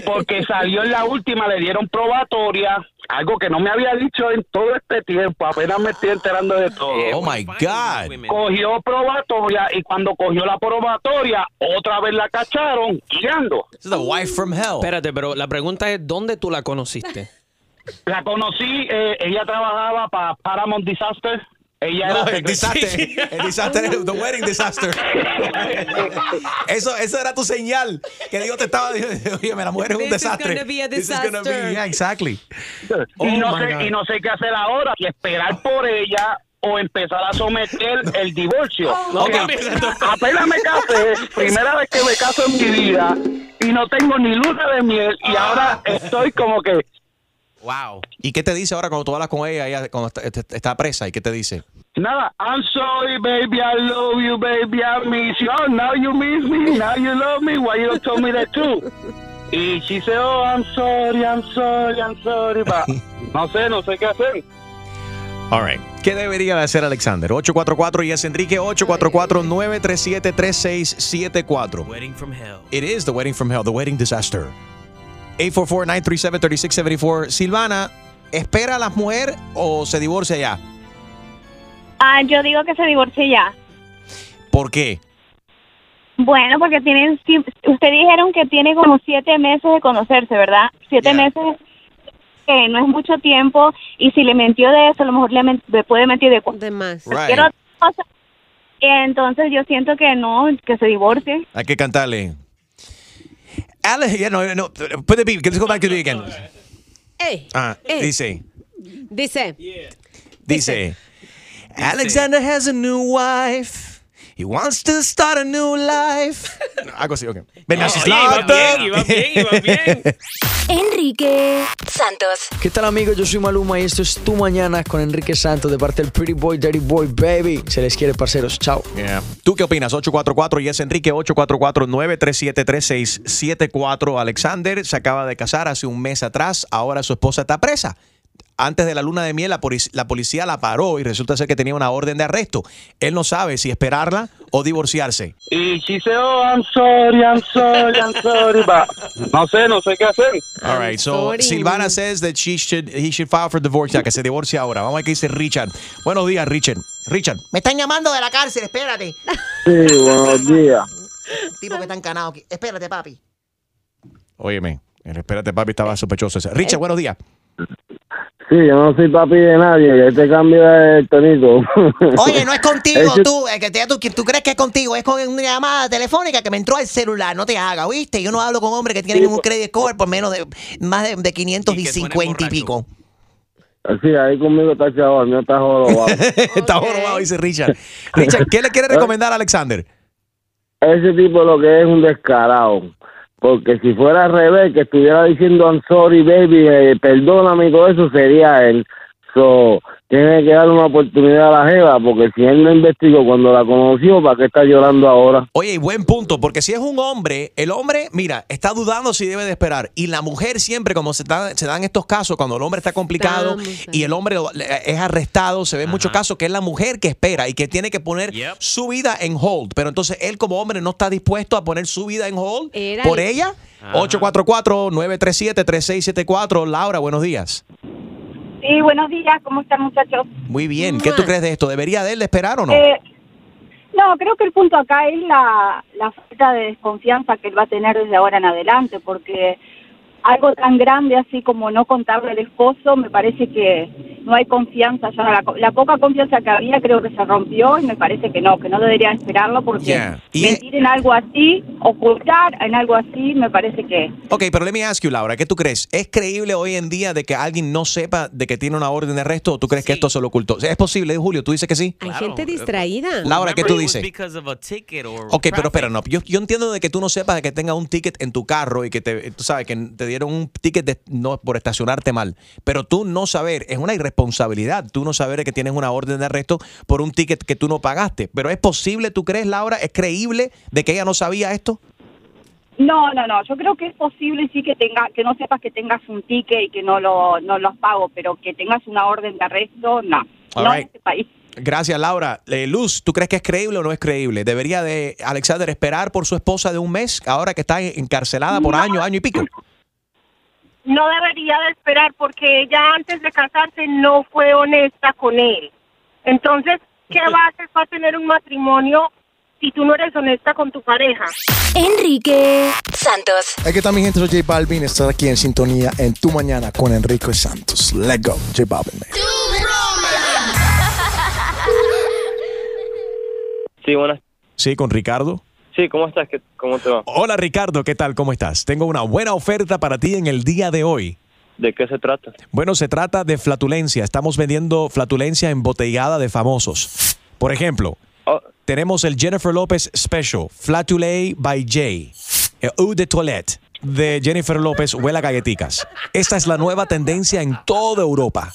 Porque salió en la última, le dieron probatoria, algo que no me había dicho en todo este tiempo, apenas me estoy enterando de todo. Oh my God. Cogió probatoria y cuando cogió la probatoria, otra vez la cacharon guiando. This is the wife from hell. Espérate, pero la pregunta es, ¿dónde tú la conociste? La conocí, eh, ella trabajaba para Paramount Disaster. Ella No, era el desastre. El desastre, the wedding disaster. Eso, eso era tu señal. Que Dios te estaba diciendo, oye, la mujer es un This is desastre. gonna be a This is gonna be- disaster. yeah, exactly. y, Oh, no my sé, God. y no sé qué hacer ahora, si esperar por ella o empezar a someter el divorcio. Ok. Apenas me casé, primera vez que me caso en mi vida, y no tengo ni luna de miel, y ahora estoy como que... Wow. ¿Y qué te dice ahora cuando tú hablas con ella, ella cuando está, está- está presa? ¿Y qué te dice? Nada, I'm sorry, baby, I love you, baby, I miss you. Oh, now you miss me, now you love me. Why you don't tell me that too? Y she said, oh, I'm sorry, I'm sorry, I'm sorry, but no sé, no sé qué hacer. All right. ¿Qué debería de hacer Alexander? 844 y es Enrique 844-937-3674. Wedding from hell. It is the wedding from hell, the wedding disaster. 844-937-3674. Silvana, ¿espera a la mujer o se divorcia ya? Ah, yo digo que se divorcie ya. ¿Por qué? Bueno, porque tienen, si- usted dijeron que tiene como siete meses de conocerse, ¿verdad? Siete meses que no es mucho tiempo y si le mintió de eso, a lo mejor le, puede mentir de, de más. Entonces yo siento que no, que se divorcie. Hay que cantarle. Ale, yeah, no, no, put the beat. Let's go back to the again. Ey, Ah, ey. dice, Dice. dice. Alexander has a new wife. He wants to start a new life. Algo así, ok. Ven, Oye, iba bien, iba bien, iba bien. Enrique Santos. ¿Qué tal amigos? Yo soy Maluma y esto es Tu Mañana con Enrique Santos de parte del Pretty Boy, Dirty Boy, Baby. Se les quiere, parceros. Chao. Yeah. ¿Tú qué opinas? 844 y es Enrique 844-937-3674. Alexander se acaba de casar hace un mes atrás. Ahora su esposa está presa. Antes de la luna de miel, la, polic- la policía la paró y resulta ser que tenía una orden de arresto. Él no sabe si esperarla o divorciarse. Y she said, oh, I'm sorry, I'm sorry, I'm sorry, but no sé, no sé qué hacer. All right, so Silvana says that she should, he should file for divorce ya que se divorcia ahora. Vamos a ver qué dice Richard. Buenos días, Richard. Richard. Me están llamando de la cárcel, espérate. Sí, buenos días. Tipo que está encanado aquí. Espérate, papi. Óyeme, el espérate, papi, estaba sospechoso. ese. Richard, buenos días. Sí, yo no soy papi de nadie, que este cambio el tonito. Oye, no es contigo, Ese- tú, eh, que te- tú, tú crees que es contigo, es con una llamada telefónica que me entró al celular, no te hagas, ¿oíste? Yo no hablo con hombres que tienen un credit score por menos de más de, de 550 y, pico. Sí, ahí conmigo está chaval, el mío está jorobado. Está jorobado, dice Richard. Richard, ¿qué le quiere recomendar a Alexander? Ese tipo lo que es un descarado. Porque si fuera al revés, que estuviera diciendo I'm sorry, baby, eh, perdóname y todo eso, sería él. So, tiene que darle una oportunidad a la jeva, porque si él no investigó cuando la conoció, ¿para qué está llorando ahora? Oye, y buen punto, porque si es un hombre, el hombre, mira, está dudando si debe de esperar. Y la mujer siempre, como se, da- se dan estos casos, cuando el hombre está complicado y el hombre lo- es arrestado, se ven muchos casos que es la mujer que espera y que tiene que poner su vida en hold. Pero entonces él como hombre no está dispuesto a poner su vida en hold Era por el- ella. 844-937-3674. Laura, buenos días. Sí, buenos días, ¿cómo están muchachos? Muy bien. ¿Qué tú crees de esto? ¿Debería de él esperar o no? Eh, no, creo que el punto acá es la, la falta de desconfianza que él va a tener desde ahora en adelante, porque algo tan grande así como no contarle al esposo, me parece que no hay confianza ya. La, la poca confianza que había creo que se rompió y me parece que no, que no debería esperarlo porque Yeah. Mentir en algo así, ocultar en algo así, me parece que Ok, pero let me ask you, Laura, ¿qué tú crees? ¿Es creíble hoy en día de que alguien no sepa de que tiene una orden de arresto o tú crees que esto se lo ocultó? ¿Es posible, Julio? ¿Tú dices que sí? Hay gente distraída. Laura, ¿qué tú dices? Ok, pero espera, no. Yo, yo entiendo de que tú no sepas de que tenga un ticket en tu carro y que te, tú sabes, que te dieron un ticket de- no, por estacionarte mal. Pero tú no saber, es una irresponsabilidad. Tú no saber que tienes una orden de arresto por un ticket que tú no pagaste. Pero es posible, ¿tú crees, Laura? ¿Es creíble de que ella no sabía esto? No, no, no. Yo creo que es posible sí que tenga, que no sepas que tengas un ticket y que no lo, no lo pago, pero que tengas una orden de arresto, no. All no right. en este país. Gracias, Laura. Eh, Luz, ¿tú crees que es creíble o no es creíble? ¿Debería de Alexander esperar por su esposa de un mes ahora que está encarcelada por año, año y pico? No debería de esperar porque ella antes de casarse no fue honesta con él. Entonces, ¿qué bases va a tener un matrimonio si tú no eres honesta con tu pareja? Enrique Santos. Aquí está mi gente, soy J Balvin. Estás aquí en sintonía en Tu Mañana con Enrique Santos. Let's go, J Balvin. man. Sí, buenas. Sí, con Ricardo. Sí, ¿cómo estás? ¿Qué- ¿Cómo te va? Hola Ricardo, ¿qué tal? ¿Cómo estás? Tengo una buena oferta para ti en el día de hoy. ¿De qué se trata? Bueno, se trata de flatulencia. Estamos vendiendo flatulencia embotellada de famosos. Por ejemplo, tenemos el Jennifer Lopez Special, Flatulé by Jay, el Eau de Toilette, de Jennifer López huele a galletitas. Esta es la nueva tendencia en toda Europa.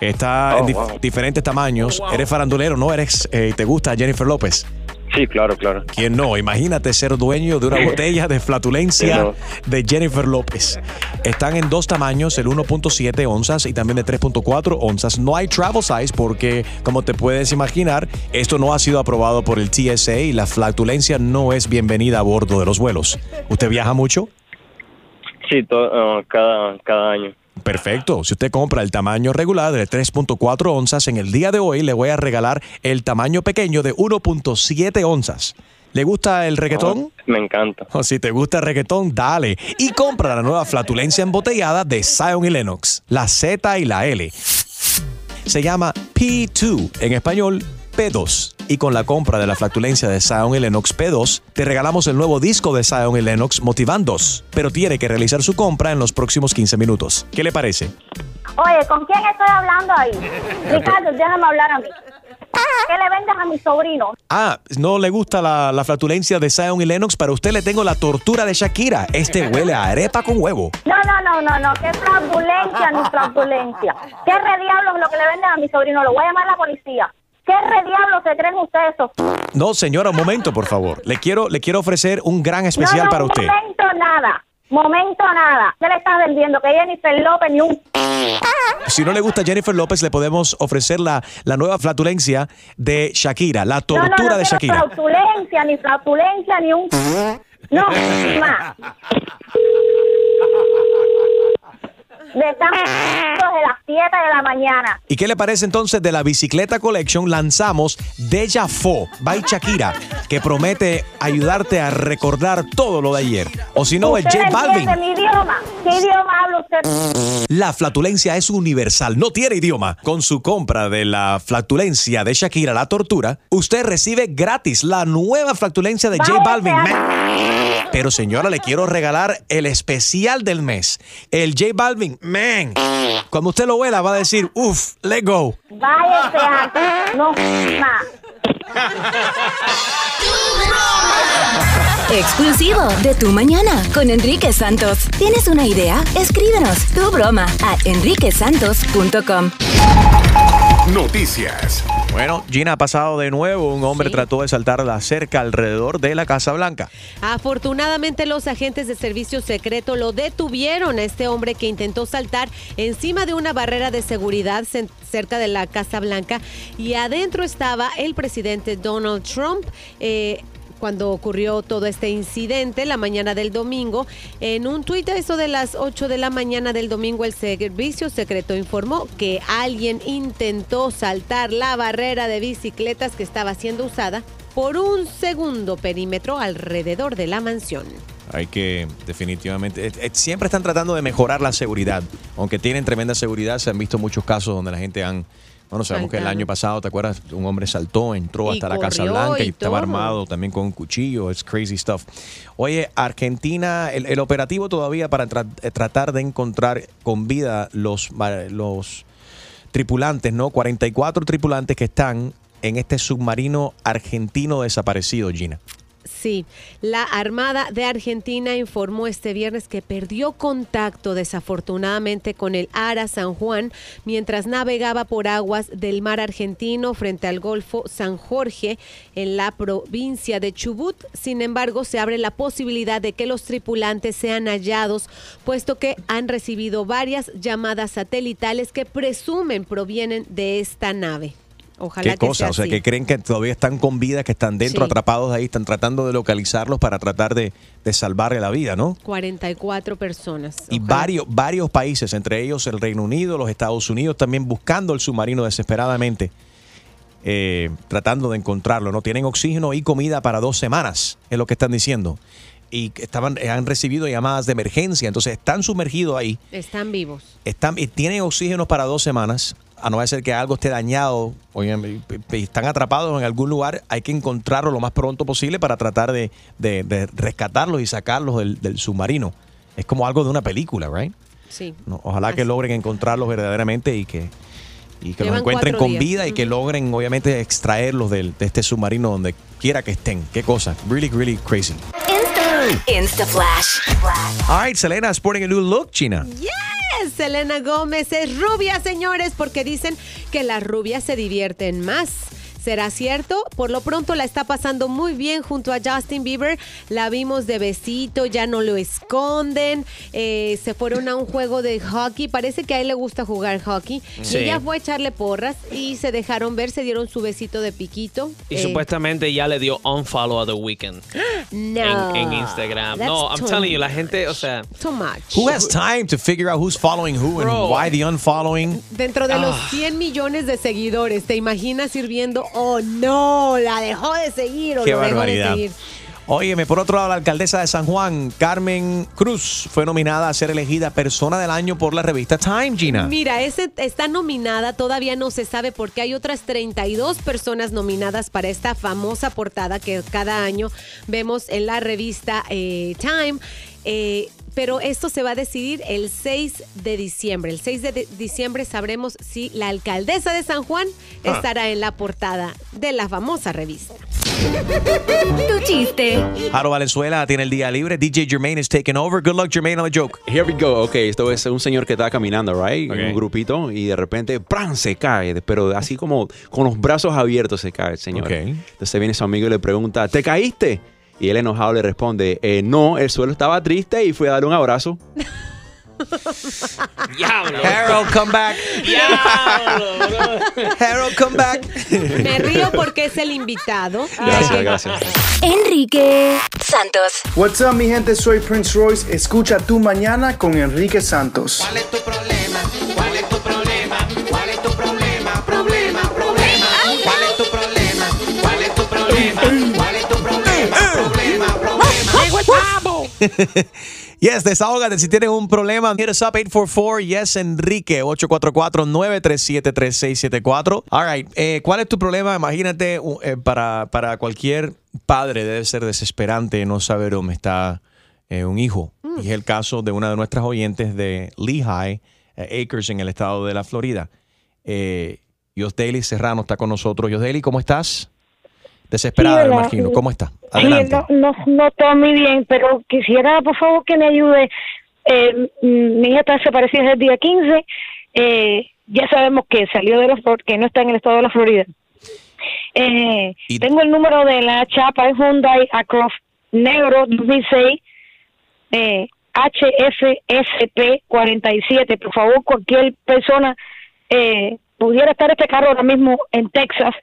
Está en Oh, dif- wow. diferentes tamaños. Eres farandulero, ¿no? Eres, eh, ¿Te gusta Jennifer López? Sí, claro, claro. ¿Quién no? Imagínate ser dueño de una botella de flatulencia de Jennifer López. Están en dos tamaños, el 1.7 onzas y también de 3.4 onzas. No hay travel size porque, como te puedes imaginar, esto no ha sido aprobado por el TSA y la flatulencia no es bienvenida a bordo de los vuelos. ¿Usted viaja mucho? Sí, to- uh, cada, cada año. Perfecto. Si usted compra el tamaño regular de 3.4 onzas, en el día de hoy le voy a regalar el tamaño pequeño de 1.7 onzas. ¿Le gusta el reggaetón? Me encanta. O si te gusta el reggaetón, dale. Y compra la nueva flatulencia embotellada de Zion y Lennox, la Z y la L. Se llama P2, en español P2. Y con la compra de la flatulencia de Zion y Lennox P2, te regalamos el nuevo disco de Zion y Lennox Motivandos. Pero tiene que realizar su compra en los próximos 15 minutos. ¿Qué le parece? Oye, ¿con quién estoy hablando ahí? Ricardo, déjame hablar a mí. ¿Qué le vendes a mi sobrino? Ah, no le gusta la, la flatulencia de Zion y Lennox. Para usted le tengo la tortura de Shakira. Este huele a arepa con huevo. No, no, no, no, no, qué fraudulencia, ni fraudulencia. ¿Qué re diablos lo que le venden a mi sobrino? Lo voy a llamar a la policía. ¿Qué re diablos se creen ustedes? No, señora, un momento, por favor. Le quiero, le quiero ofrecer un gran especial no, no, para usted. Momento nada, momento nada. ¿Qué le estás vendiendo? Que Jennifer López ni un... Si no le gusta Jennifer López, le podemos ofrecer la, la nueva flatulencia de Shakira, la No, no, tortura no de Shakira. fraudulencia, ni fraudulencia, ni un... No, más. De están desde las 7 de la mañana. ¿Y qué le parece entonces de la bicicleta collection? Lanzamos Deja Fo by Shakira, que promete ayudarte a recordar todo lo de ayer. O si no, es ¿Usted J Balvin. mi idioma? ¿Qué idioma habla usted? La flatulencia es universal, no tiene idioma. Con su compra de la flatulencia de Shakira, la tortura, usted recibe gratis la nueva flatulencia de J Balvin. Pero señora, le quiero regalar el especial del mes. El J Balvin, man. Cuando usted lo huela, va a decir, uff, let go. Váyase antes. No, más. Exclusivo de Tu Mañana con Enrique Santos. ¿Tienes una idea? Escríbenos tu broma a enriquesantos.com. Noticias. Bueno, Gina ha pasado de nuevo. Un hombre trató de saltar la cerca alrededor de la Casa Blanca. Afortunadamente los agentes de servicio secreto lo detuvieron a este hombre que intentó saltar encima de una barrera de seguridad cerca de la Casa Blanca y adentro estaba el presidente Donald Trump. eh, cuando ocurrió todo este incidente la mañana del domingo. En un tuit a eso de las 8 de la mañana del domingo, el servicio secreto informó que alguien intentó saltar la barrera de bicicletas que estaba siendo usada por un segundo perímetro alrededor de la mansión. Hay que definitivamente, eh, eh, siempre están tratando de mejorar la seguridad. Aunque tienen tremenda seguridad, se han visto muchos casos donde la gente han... Bueno, sabemos que el año pasado, ¿te acuerdas? Un hombre saltó, entró Y hasta la Casa Blanca y, y estaba armado también con un cuchillo. Es crazy stuff. Oye, Argentina, el, el operativo todavía para tra- eh, tratar de encontrar con vida los, los tripulantes, ¿no? 44 tripulantes que están en este submarino argentino desaparecido, Gina. Sí, la Armada de Argentina informó este viernes que perdió contacto desafortunadamente con el Ara San Juan mientras navegaba por aguas del mar argentino frente al Golfo San Jorge en la provincia de Chubut. Sin embargo, se abre la posibilidad de que los tripulantes sean hallados, puesto que han recibido varias llamadas satelitales que presumen provienen de esta nave. Ojalá ¿Qué que cosa? sea O sea, así. que creen que todavía están con vida, que están dentro, Sí. atrapados ahí, están tratando de localizarlos para tratar de, de salvarle la vida, ¿no? 44 personas. Y varios, varios países, entre ellos el Reino Unido, los Estados Unidos, también buscando el submarino desesperadamente, eh, tratando de encontrarlo. No tienen oxígeno y comida para dos semanas, es lo que están diciendo. Y estaban, eh, han recibido llamadas de emergencia, entonces están sumergidos ahí, Están vivos. están, y tienen oxígeno para dos semanas. A no ser que algo esté dañado, y están atrapados en algún lugar, hay que encontrarlo lo más pronto posible para tratar de, de- de rescatarlos y sacarlos del, del submarino. Es como algo de una película, ¿right? Sí. No, ojalá que logren encontrarlos verdaderamente y que, y que los encuentren con días. vida y que logren, obviamente, extraerlos del- de este submarino donde quiera que estén. Qué cosa. Really, really crazy. Instaflash. All right, Selena sporting a new look, China. Yes, Selena Gómez es rubia, señores, porque dicen que las rubias se divierten más. ¿Será cierto? Por lo pronto la está pasando muy bien junto a Justin Bieber. La vimos de besito, ya no lo esconden. Eh, se fueron a un juego de hockey. Parece que a él le gusta jugar hockey. Sí. Y ella fue a echarle porras y se dejaron ver, se dieron su besito de piquito. Y Eh, supuestamente ya le dio unfollow a The Weeknd no. en, en Instagram. That's No, I'm too telling you, la gente, o sea, Too much. Who has time to figure out who's following who and why the unfollowing? Dentro de los Ah. 100 millones de seguidores, ¿te imaginas ir oh no, la dejó de seguir o Qué lo dejó de barbaridad. seguir? Óyeme, por otro lado, la alcaldesa de San Juan, Carmen Cruz, fue nominada a ser elegida persona del año por la revista Time, Gina. Mira, ese está nominada, todavía no se sabe porque hay otras 32 personas nominadas para esta famosa portada que cada año vemos en la revista eh, Time. Eh, pero esto se va a decidir el 6 de diciembre. El 6 de de- diciembre sabremos si la alcaldesa de San Juan Ah. estará en la portada de la famosa revista. Tu chiste. Jaro Valenzuela tiene el día libre. DJ Jermaine is taking over. Good luck, Jermaine, on the joke. Here we go. Ok, esto es un señor que está caminando, right? En un grupito y de repente, ¡pran! se cae. Pero así como con los brazos abiertos se cae el señor. Ok. Entonces viene su amigo y le pregunta, ¿te caíste? Y él enojado le responde, "Eh, no, el suelo estaba triste y fui a darle un abrazo. Diablo. Harold, come back. Harold, come back. Me río porque es el invitado. Gracias, gracias. Enrique Santos. What's up, mi gente? Soy Prince Royce. Escucha tu mañana con Enrique Santos. ¿Cuál es tu problema? ¿Cuál es tu problema? ¿Cuál es tu problema? Problema. Yes, desahógate si tienes un problema. Hit us up 844 Yes Enrique 844-937-3674. All right, eh, ¿cuál es tu problema? Imagínate eh, para, para cualquier padre debe ser desesperante no saber dónde está eh, un hijo. Y es el caso de una de nuestras oyentes de Lehigh eh, Acres en el estado de la Florida. Eh, Yosdeli Serrano está con nosotros. Yosdeli, ¿cómo estás? Desesperada, Sí, me hola. imagino. ¿Cómo está? Sí, Adelante. no, no, no todo muy bien, pero quisiera, por favor, que me ayude. Eh, mi hija está desaparecida desde el día 15. Eh, ya sabemos que salió de la que no está en el estado de la Florida. Eh, tengo el número de la chapa de Hyundai Across negro 2006 eh, HFSP 47. Por favor, cualquier persona eh, pudiera estar este carro ahora mismo en Texas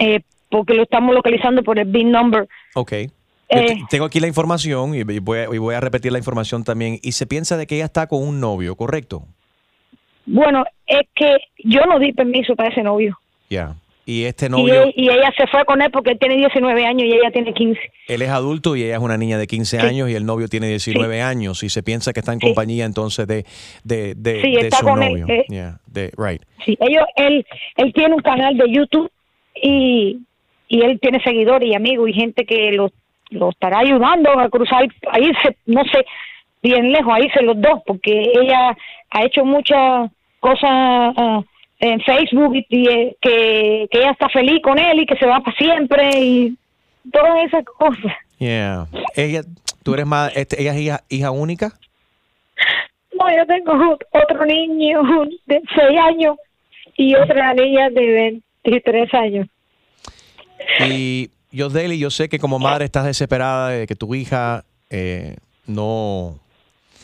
eh, porque lo estamos localizando por el BIN number. Ok. Eh. te- tengo aquí la información y voy, a, y voy a repetir la información también. Y se piensa de que ella está con un novio, ¿correcto? Bueno, es que yo no di permiso para ese novio. Ya. Y este Y, novio, él- y ella se fue con él porque él tiene 19 años y ella tiene 15. él es adulto y ella es una niña de 15 años y el novio tiene 19 años. Y se piensa que está en compañía entonces de, de, de, Sí, de está su con él, novio. eh. Yeah, de- right. Sí, ellos, él, él tiene un canal de YouTube y, y él tiene seguidores y amigos y gente que lo, lo estará ayudando a cruzar, a irse, no sé, bien lejos, a irse los dos, porque ella ha hecho muchas cosas ah, en Facebook y, y, eh, que, que ella está feliz con él y que se va para siempre y todas esas cosas. Yeah. Ella, tú eres más, este, ella es hija, hija única. No, yo tengo otro niño de 6 años y otra niña de 23 años. Y yo, Deli, yo sé que como madre estás desesperada de que tu hija eh, no,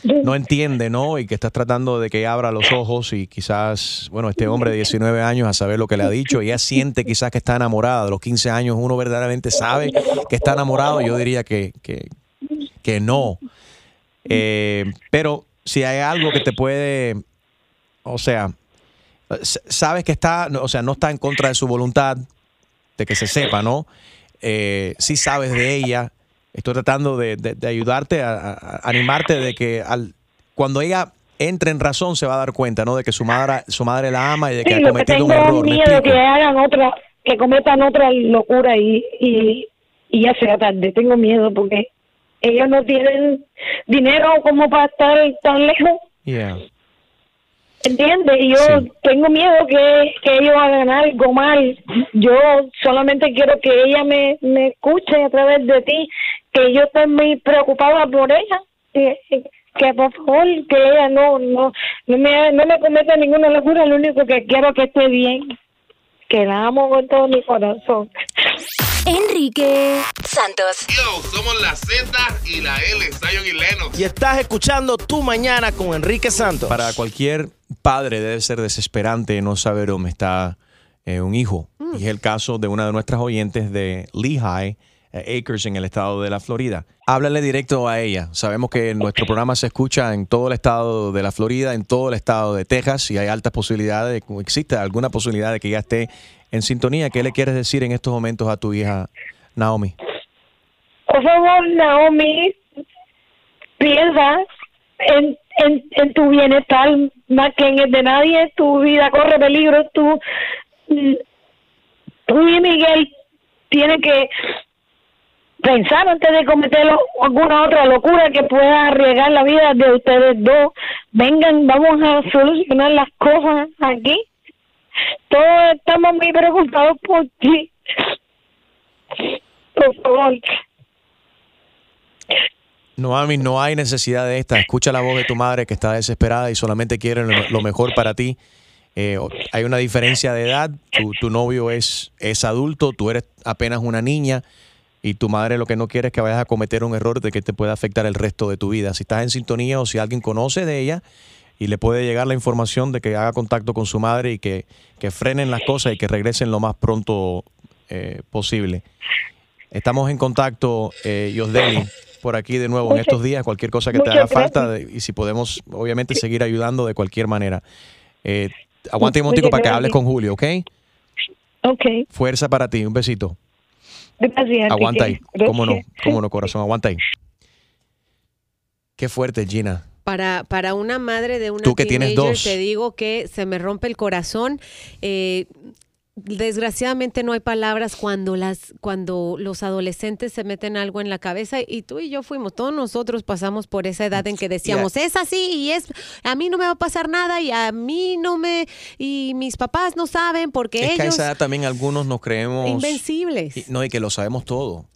no entiende, ¿no? Y que estás tratando de que abra los ojos y quizás, bueno, este hombre de 19 años a saber lo que le ha dicho, ella siente quizás que está enamorada. De los 15 años uno verdaderamente sabe que está enamorado. Yo diría que, que, que no. Eh, pero si hay algo que te puede, o sea, sabes que está, o sea, no está en contra de su voluntad, de que se sepa, ¿no? Eh, sí sabes de ella. Estoy tratando de, de- de ayudarte, a, animarte de que al, cuando ella entre en razón se va a dar cuenta, ¿no? De que su madre, su madre la ama y de que Sí, ha lo que cometido tengo un error. ¿me miedo que hagan otra, que cometan otra locura y, y, y ya sea tarde. Tengo miedo porque ellos no tienen dinero como para estar tan lejos, Yeah. ¿Entiendes? Y yo tengo miedo que, que ellos hagan algo mal. Yo solamente quiero que ella me, me escuche a través de ti, que yo estoy muy preocupada por ella. Que, que por favor, que ella no, no, no me, no me cometa ninguna locura, lo único que quiero es que esté bien. Que la amo con todo mi corazón. Enrique Santos. Yo, somos la Z y la L, Zion y Lennox. Y estás escuchando Tu Mañana con Enrique Santos. Para cualquier padre debe ser desesperante no saber dónde está eh, un hijo. Y es el caso de una de nuestras oyentes de Lehigh eh, Acres en el estado de la Florida. Háblale directo a ella. Sabemos que nuestro programa se escucha en todo el estado de la Florida, en todo el estado de Texas y hay altas posibilidades, de- existe alguna posibilidad de que ella esté en sintonía. ¿Qué le quieres decir en estos momentos a tu hija Naomi? Por favor, Naomi, piensa en, en, tu bienestar más que en el de nadie. Tu vida corre peligro. Tú, tú y Miguel tienen que pensar antes de cometer alguna otra locura que pueda arriesgar la vida de ustedes dos. Vengan, vamos a solucionar las cosas aquí. Todos estamos muy preocupados por ti. Por favor. Noami, no hay necesidad de esta. Escucha la voz de tu madre que está desesperada y solamente quiere lo, mejor para ti. Eh, hay una diferencia de edad. Tu, tu novio es, es adulto, tú eres apenas una niña y tu madre lo que no quiere es que vayas a cometer un error de que te pueda afectar el resto de tu vida. Si estás en sintonía o si alguien conoce de ella y le puede llegar la información de que haga contacto con su madre y que, que frenen las cosas y que regresen lo más pronto eh, posible. Estamos en contacto, eh, Yosdeli, por aquí de nuevo en estos días. Cualquier cosa que te haga falta y si podemos, obviamente, seguir ayudando de cualquier manera. Eh, aguante un momentico para que hables con Julio, ¿ok? Ok, Fuerza para ti, un besito. gracias. Aguanta ahí. ¿Cómo no? ¿Cómo no, corazón? Aguanta ahí. Qué fuerte, Gina. Para, para una madre de una Tú que tienes dos. te digo que se me rompe el corazón. Eh, desgraciadamente no hay palabras cuando las cuando los adolescentes se meten algo en la cabeza y tú y yo fuimos todos nosotros pasamos por esa edad en que decíamos es así y es a mí no me va a pasar nada y a mí no me y mis papás no saben porque Es que a esa edad también algunos nos creemos... invencibles y- no, y que lo sabemos todo.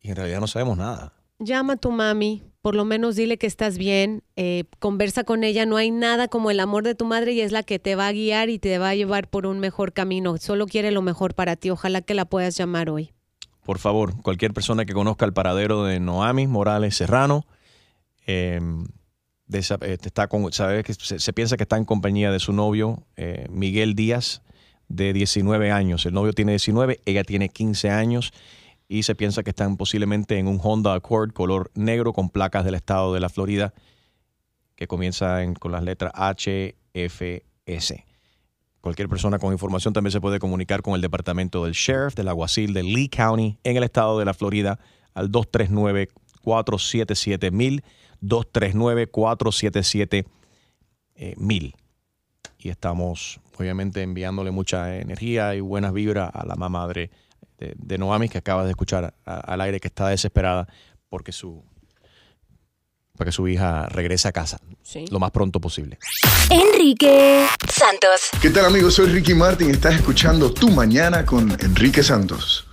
Y en realidad no sabemos nada. Llama a tu mami, por lo menos dile que estás bien, eh, conversa con ella, no hay nada como el amor de tu madre y es la que te va a guiar y te va a llevar por un mejor camino. Solo quiere lo mejor para ti, ojalá que la puedas llamar hoy. Por favor, cualquier persona que conozca el paradero de Noami Morales Serrano, eh, eh, está con, sabe que se, piensa que está en compañía de su novio, Miguel Díaz, de 19 años. El novio tiene 19, ella tiene 15 años y se piensa que están posiblemente en un Honda Accord color negro con placas del estado de la Florida que comienza en- con las letras HFS. Cualquier persona con información también se puede comunicar con el departamento del sheriff, del alguacil de Lee County en el estado de la Florida al 239-477-1000, 239-477-1000. eh, Y estamos obviamente enviándole mucha energía y buenas vibras a la mamá de, de, de Noami que acaba de escuchar a- al aire que está desesperada porque su, para que su hija regrese a casa lo más pronto posible. Enrique Santos. ¿Qué tal amigos? Soy Ricky Martin. Estás escuchando Tu Mañana con Enrique Santos.